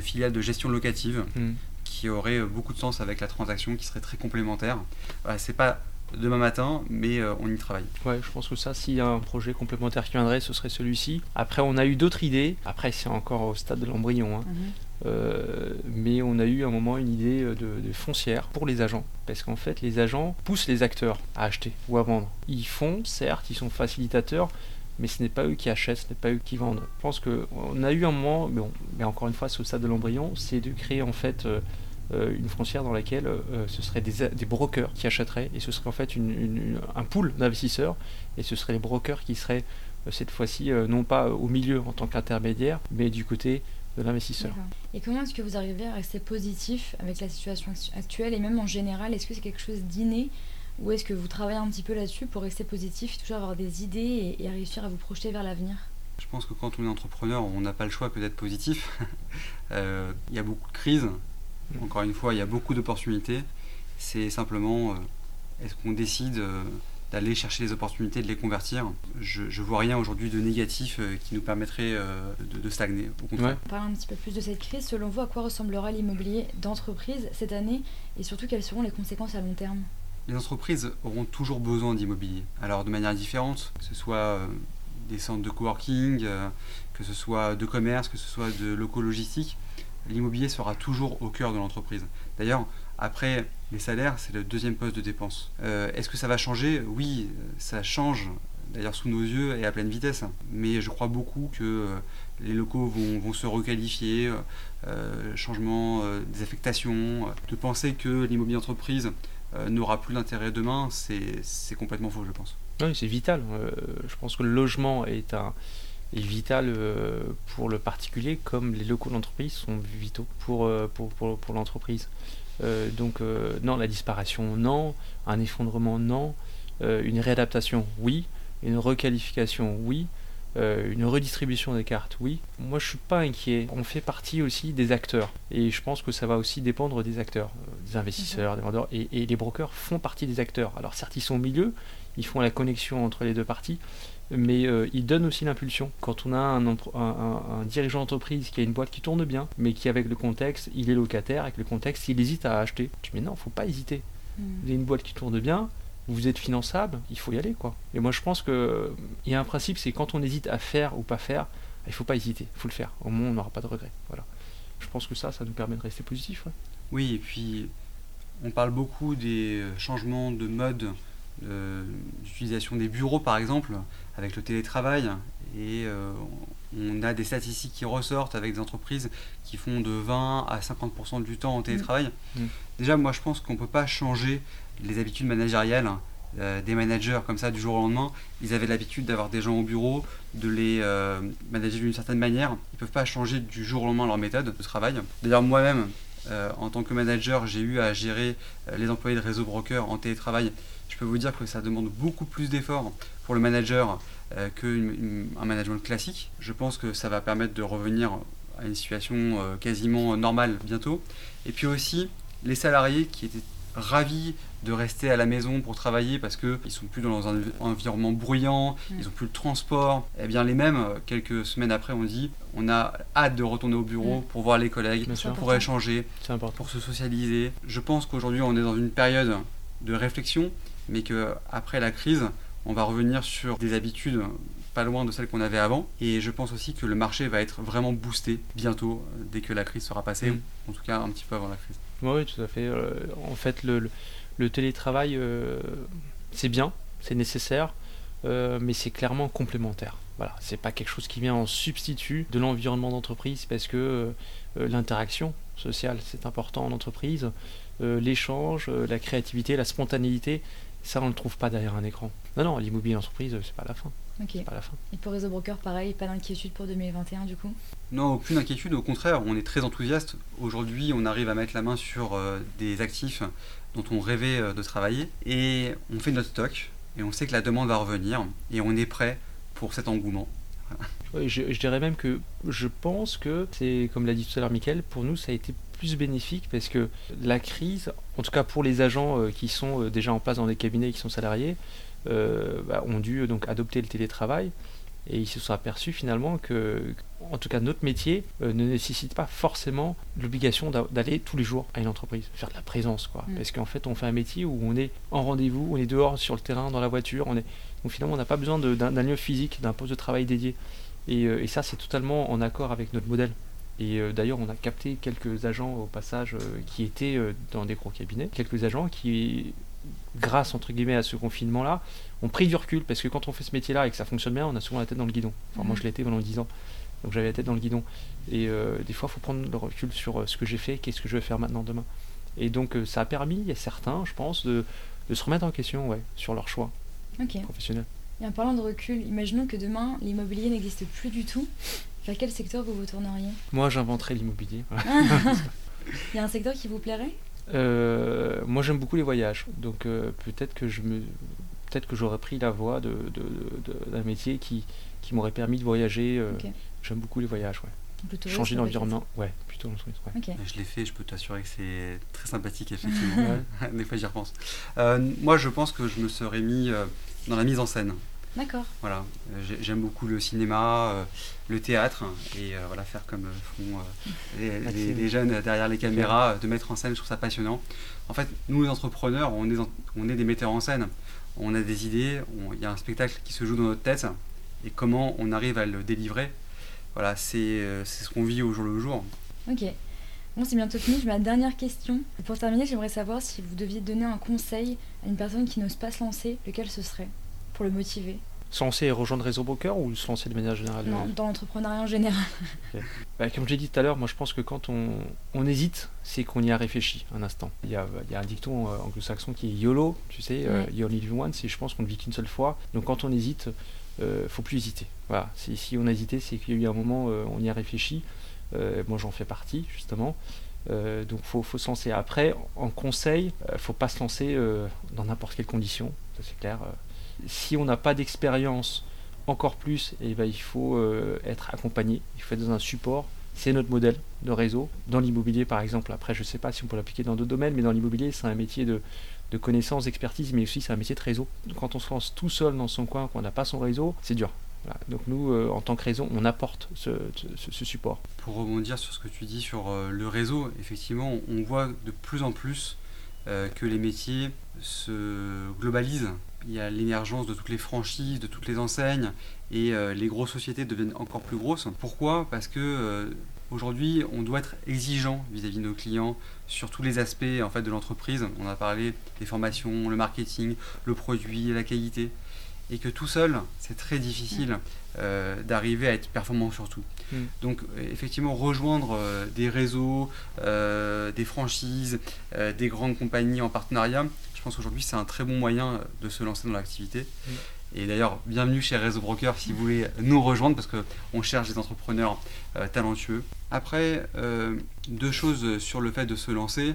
filiale de gestion locative hmm. qui aurait beaucoup de sens avec la transaction, qui serait très complémentaire. Voilà, c'est pas demain matin, mais euh, on y travaille. Ouais, je pense que ça, s'il y a un projet complémentaire qui viendrait, ce serait celui-ci. Après, on a eu d'autres idées. Après, c'est encore au stade de l'embryon. Hein. Mhm. Euh, mais on a eu à un moment une idée euh, de, foncière pour les agents. Parce qu'en fait, les agents poussent les acteurs à acheter ou à vendre. Ils font, certes, ils sont facilitateurs, mais ce n'est pas eux qui achètent, ce n'est pas eux qui vendent. Je pense qu'on a eu un moment, mais, mais encore une fois, c'est au stade de l'embryon, c'est de créer en fait euh, une frontière dans laquelle euh, ce seraient des, des, brokers qui achèteraient et ce serait en fait une, un pool d'investisseurs et ce seraient les brokers qui seraient euh, cette fois-ci non pas au milieu en tant qu'intermédiaire mais du côté de l'investisseur. Et comment est-ce que vous arrivez à rester positif avec la situation actuelle et même en général Est-ce que c'est quelque chose d'inné ou est-ce que vous travaillez un petit peu là-dessus pour rester positif, toujours avoir des idées et, et réussir à vous projeter vers l'avenir? Je pense que quand on est entrepreneur, on n'a pas le choix que d'être positif. <laughs> Il y a beaucoup de crises, encore une fois, il y a beaucoup d'opportunités. C'est simplement, euh, est-ce qu'on décide euh, d'aller chercher les opportunités, de les convertir? Je ne vois rien aujourd'hui de négatif qui nous permettrait de, stagner, au contraire. On parle un petit peu plus de cette crise. Selon vous, à quoi ressemblera l'immobilier d'entreprise cette année? Et surtout quelles seront les conséquences à long terme? Les entreprises auront toujours besoin d'immobilier. Alors de manière différente, que ce soit des centres de coworking, que ce soit de commerce, que ce soit de locaux logistiques, l'immobilier sera toujours au cœur de l'entreprise. D'ailleurs, après les salaires, c'est le deuxième poste de dépense. Euh, est-ce que ça va changer? Oui, ça change, d'ailleurs sous nos yeux et à pleine vitesse. Mais je crois beaucoup que euh, les locaux vont, se requalifier, euh, changement des affectations. de penser que l'immobilier entreprise n'aura plus d'intérêt demain, c'est complètement faux, je pense. Oui, c'est vital. je pense que le logement est un est vital euh, pour le particulier comme les locaux d'entreprise sont vitaux pour, euh, pour, pour, pour l'entreprise. Euh, donc non, la disparition, non. Un effondrement, non. une réadaptation, oui. Une requalification, oui. une redistribution des cartes, oui. Moi, je suis pas inquiet. On fait partie aussi des acteurs. Et je pense que ça va aussi dépendre des acteurs, des investisseurs, des vendeurs. Et, et les brokers font partie des acteurs. Alors certes, ils sont au milieu, ils font la connexion entre les deux parties, mais euh, il donne aussi l'impulsion. Quand on a un, dirigeant d'entreprise qui a une boîte qui tourne bien, mais qui avec le contexte, il est locataire, avec le contexte, il hésite à acheter. Tu dis mais non, faut pas hésiter. Vous avez une boîte qui tourne bien, vous êtes finançable, il faut y aller quoi. Et moi je pense que il y a un principe, c'est quand on hésite à faire ou pas faire, il faut pas hésiter, il faut le faire. Au moins on n'aura pas de regrets. Voilà. Je pense que ça, ça nous permet de rester positif. Oui, et puis on parle beaucoup des changements de mode d'utilisation des bureaux par exemple avec le télétravail et euh, on a des statistiques qui ressortent avec des entreprises qui font de 20 à 50% du temps en télétravail. Mmh. Mmh. Déjà moi je pense qu'on ne peut pas changer les habitudes managériales euh, des managers comme ça du jour au lendemain. Ils avaient l'habitude d'avoir des gens au bureau, de les euh, manager d'une certaine manière. Ils ne peuvent pas changer du jour au lendemain leur méthode de travail. D'ailleurs moi-même, en tant que manager, j'ai eu à gérer les employés de réseau broker en télétravail je peux vous dire que ça demande beaucoup plus d'efforts pour le manager euh, qu'un management classique. Je pense que ça va permettre de revenir à une situation euh, quasiment normale bientôt. Et puis aussi, les salariés qui étaient ravis de rester à la maison pour travailler parce qu'ils ne sont plus dans un environnement bruyant, mm. ils n'ont plus le transport. Eh bien les mêmes, euh, quelques semaines après, on dit on a hâte de retourner au bureau mm. pour voir les collègues, pour échanger, pour se socialiser. Je pense qu'aujourd'hui on est dans une période de réflexion mais qu'après la crise, on va revenir sur des habitudes pas loin de celles qu'on avait avant. Et je pense aussi que le marché va être vraiment boosté bientôt, euh, dès que la crise sera passée, mm. en tout cas un petit peu avant la crise. Oui, tout à fait. Euh, en fait, le, le, télétravail, euh, c'est bien, c'est nécessaire, mais c'est clairement complémentaire. Voilà, c'est pas quelque chose qui vient en substitut de l'environnement d'entreprise parce que l'interaction sociale, c'est important en entreprise. L'échange, la créativité, la spontanéité, ça, on ne le trouve pas derrière un écran. Non, non, l'immobilier d'entreprise, c'est pas la fin. Ok. Pas la fin. Et pour Réseau Broker, pareil, pas d'inquiétude pour 2021 du coup? Non, aucune inquiétude. Au contraire, on est très enthousiaste. Aujourd'hui, on arrive à mettre la main sur euh, des actifs dont on rêvait euh, de travailler. Et on fait notre stock. Et on sait que la demande va revenir. Et on est prêt pour cet engouement. <laughs> je, je, dirais même que je pense que c'est, comme l'a dit tout à l'heure Mickaël, pour nous, ça a été plus bénéfique parce que la crise, en tout cas pour les agents euh, qui sont euh, déjà en place dans des cabinets et qui sont salariés, euh, bah, ont dû donc adopter le télétravail et ils se sont aperçus finalement que, en tout cas, notre métier ne nécessite pas forcément l'obligation d'aller tous les jours à une entreprise, faire de la présence, quoi. Mm. Parce qu'en fait, on fait un métier où on est en rendez-vous, on est dehors sur le terrain, dans la voiture, on est. Donc finalement, on n'a pas besoin d'un lieu physique, d'un poste de travail dédié. Et, et ça, c'est totalement en accord avec notre modèle. Et euh, d'ailleurs, on a capté quelques agents au passage euh, qui étaient euh, dans des gros cabinets, quelques agents qui, grâce entre guillemets à ce confinement-là, ont pris du recul parce que quand on fait ce métier-là et que ça fonctionne bien, on a souvent la tête dans le guidon. Enfin, moi, mhm. je l'étais pendant 10 ans, donc j'avais la tête dans le guidon. Et des fois, il faut prendre le recul sur ce que j'ai fait, qu'est-ce que je vais faire maintenant demain. Et donc, ça a permis à certains, je pense, de, de se remettre en question ouais, sur leur choix professionnel. Et en parlant de recul, imaginons que demain, l'immobilier n'existe plus du tout. Vers quel secteur vous vous tourneriez Moi, j'inventerais l'immobilier. <laughs> Il y a un secteur qui vous plairait euh, Moi, j'aime beaucoup les voyages. Donc, euh, peut-être que je me, peut-être que j'aurais pris la voie de, d'un métier qui, qui m'aurait permis de voyager. Euh, j'aime beaucoup les voyages, ouais. Tourisme, changer d'environnement. Ouais, plutôt dans le tourisme. ouais. Je l'ai fait, je peux t'assurer que c'est très sympathique, <laughs> effectivement. <laughs> Des fois, j'y repense. Euh, moi, je pense que je me serais mis euh, dans la mise en scène. D'accord. Voilà, Euh, j'ai- j'aime beaucoup le cinéma, euh, le théâtre, et euh, voilà, faire comme font les, les- Maxime. les jeunes derrière les caméras, de mettre en scène, je trouve ça passionnant. En fait, nous, les entrepreneurs, on est, en- on est des metteurs en scène. On a des idées, il y a un spectacle qui se joue dans notre tête, et comment on arrive à le délivrer, voilà, c'est ce qu'on vit au jour le jour. Ok. Bon, c'est bientôt fini. J'ai ma dernière question. Pour terminer, j'aimerais savoir si vous deviez donner un conseil à une personne qui n'ose pas se lancer, lequel ce serait? Pour le motiver Se lancer et rejoindre Réseau Broker ou se lancer de manière générale Non, dans l'entrepreneuriat en général. <laughs> Bah, Comme j'ai dit tout à l'heure, moi je pense que quand on, on hésite, c'est qu'on y a réfléchi un instant. Il y a, il y a un dicton euh, anglo-saxon qui est YOLO, tu sais, euh. You only live once, et je pense qu'on ne vit qu'une seule fois. Donc quand on hésite, euh, faut plus hésiter. Voilà. Si, on a hésité, c'est qu'il y a eu un moment, euh, on y a réfléchi. Euh, moi j'en fais partie, justement. Euh, donc faut, faut se lancer. Après, en conseil, euh, faut pas se lancer euh, dans n'importe quelle condition, ça c'est clair. Si on n'a pas d'expérience, encore plus, eh ben, il faut euh, être accompagné, il faut être dans un support. C'est notre modèle de réseau. Dans l'immobilier, par exemple, après, je ne sais pas si on peut l'appliquer dans d'autres domaines, mais dans l'immobilier, c'est un métier de, de connaissance, d'expertise, mais aussi c'est un métier de réseau. Quand on se lance tout seul dans son coin, qu'on n'a pas son réseau, c'est dur. Donc nous, euh, en tant que réseau, on apporte ce, support. Pour rebondir sur ce que tu dis sur euh, le réseau, effectivement, on voit de plus en plus que les métiers se globalisent. Il y a l'émergence de toutes les franchises, de toutes les enseignes, et euh, les grosses sociétés deviennent encore plus grosses. Pourquoi? Parce que euh, aujourd'hui, on doit être exigeant vis-à-vis de nos clients sur tous les aspects en fait de l'entreprise. On a parlé des formations, le marketing, le produit, la qualité, et que tout seul, c'est très difficile euh, d'arriver à être performant sur tout. Mm. Donc effectivement, rejoindre des réseaux, des franchises, des grandes compagnies en partenariat, je pense qu'aujourd'hui c'est un très bon moyen de se lancer dans l'activité. Mm. Et d'ailleurs, bienvenue chez Réseau Broker si vous voulez nous rejoindre parce qu'on cherche des entrepreneurs euh, talentueux. Après, euh, deux choses sur le fait de se lancer.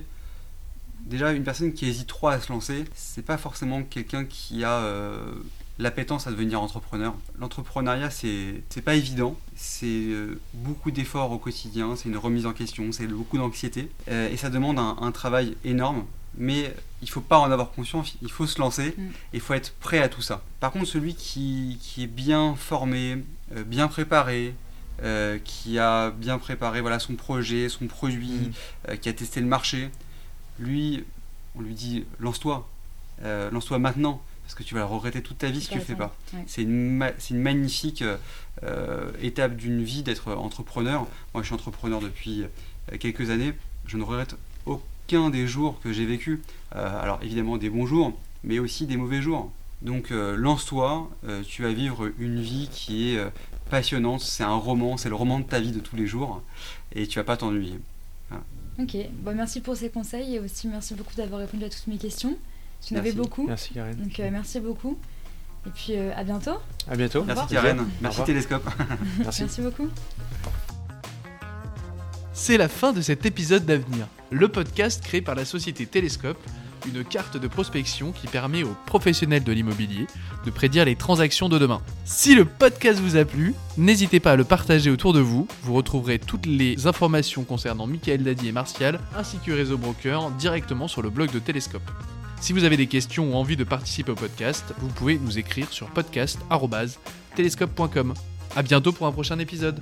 Déjà, une personne qui hésite trop à se lancer, c'est pas forcément quelqu'un qui a euh, l'appétence à devenir entrepreneur. L'entrepreneuriat, c'est c'est pas évident, c'est euh, beaucoup d'efforts au quotidien, c'est une remise en question, c'est beaucoup d'anxiété, euh, et ça demande un, un travail énorme. Mais il faut pas en avoir conscience, il faut se lancer, Mm. et il faut être prêt à tout ça. Par contre, celui qui, qui est bien formé, euh, bien préparé, euh, qui a bien préparé voilà, son projet, son produit, Mm. euh, qui a testé le marché, lui, on lui dit lance-toi, Euh, lance-toi maintenant, parce que tu vas le regretter toute ta vie si tu le fais pas. Ouais. C'est une, ma- c'est une magnifique étape d'une vie d'être entrepreneur. Moi, je suis entrepreneur depuis quelques années. Je ne regrette aucun des jours que j'ai vécu. Euh, alors, évidemment, des bons jours, mais aussi des mauvais jours. Donc, euh, lance-toi. euh, tu vas vivre une vie qui est euh, passionnante. C'est un roman, c'est le roman de ta vie de tous les jours. Et tu vas pas t'ennuyer. Ok, bon, merci pour ces conseils et aussi merci beaucoup d'avoir répondu à toutes mes questions. Tu en avais beaucoup, Merci Karen. donc euh, merci beaucoup. Et puis euh, à bientôt. À bientôt. Merci. Karen. Merci. Télescope. <laughs> Merci. Merci beaucoup. C'est la fin de cet épisode d'Avenir, le podcast créé par la société Télescope, une carte de prospection qui permet aux professionnels de l'immobilier de prédire les transactions de demain. Si le podcast vous a plu, n'hésitez pas à le partager autour de vous. Vous retrouverez toutes les informations concernant Michael Dadi et Martial, ainsi que Réseau Broker, directement sur le blog de Télescope. Si vous avez des questions ou envie de participer au podcast, vous pouvez nous écrire sur podcast.télescope.com. A bientôt pour un prochain épisode.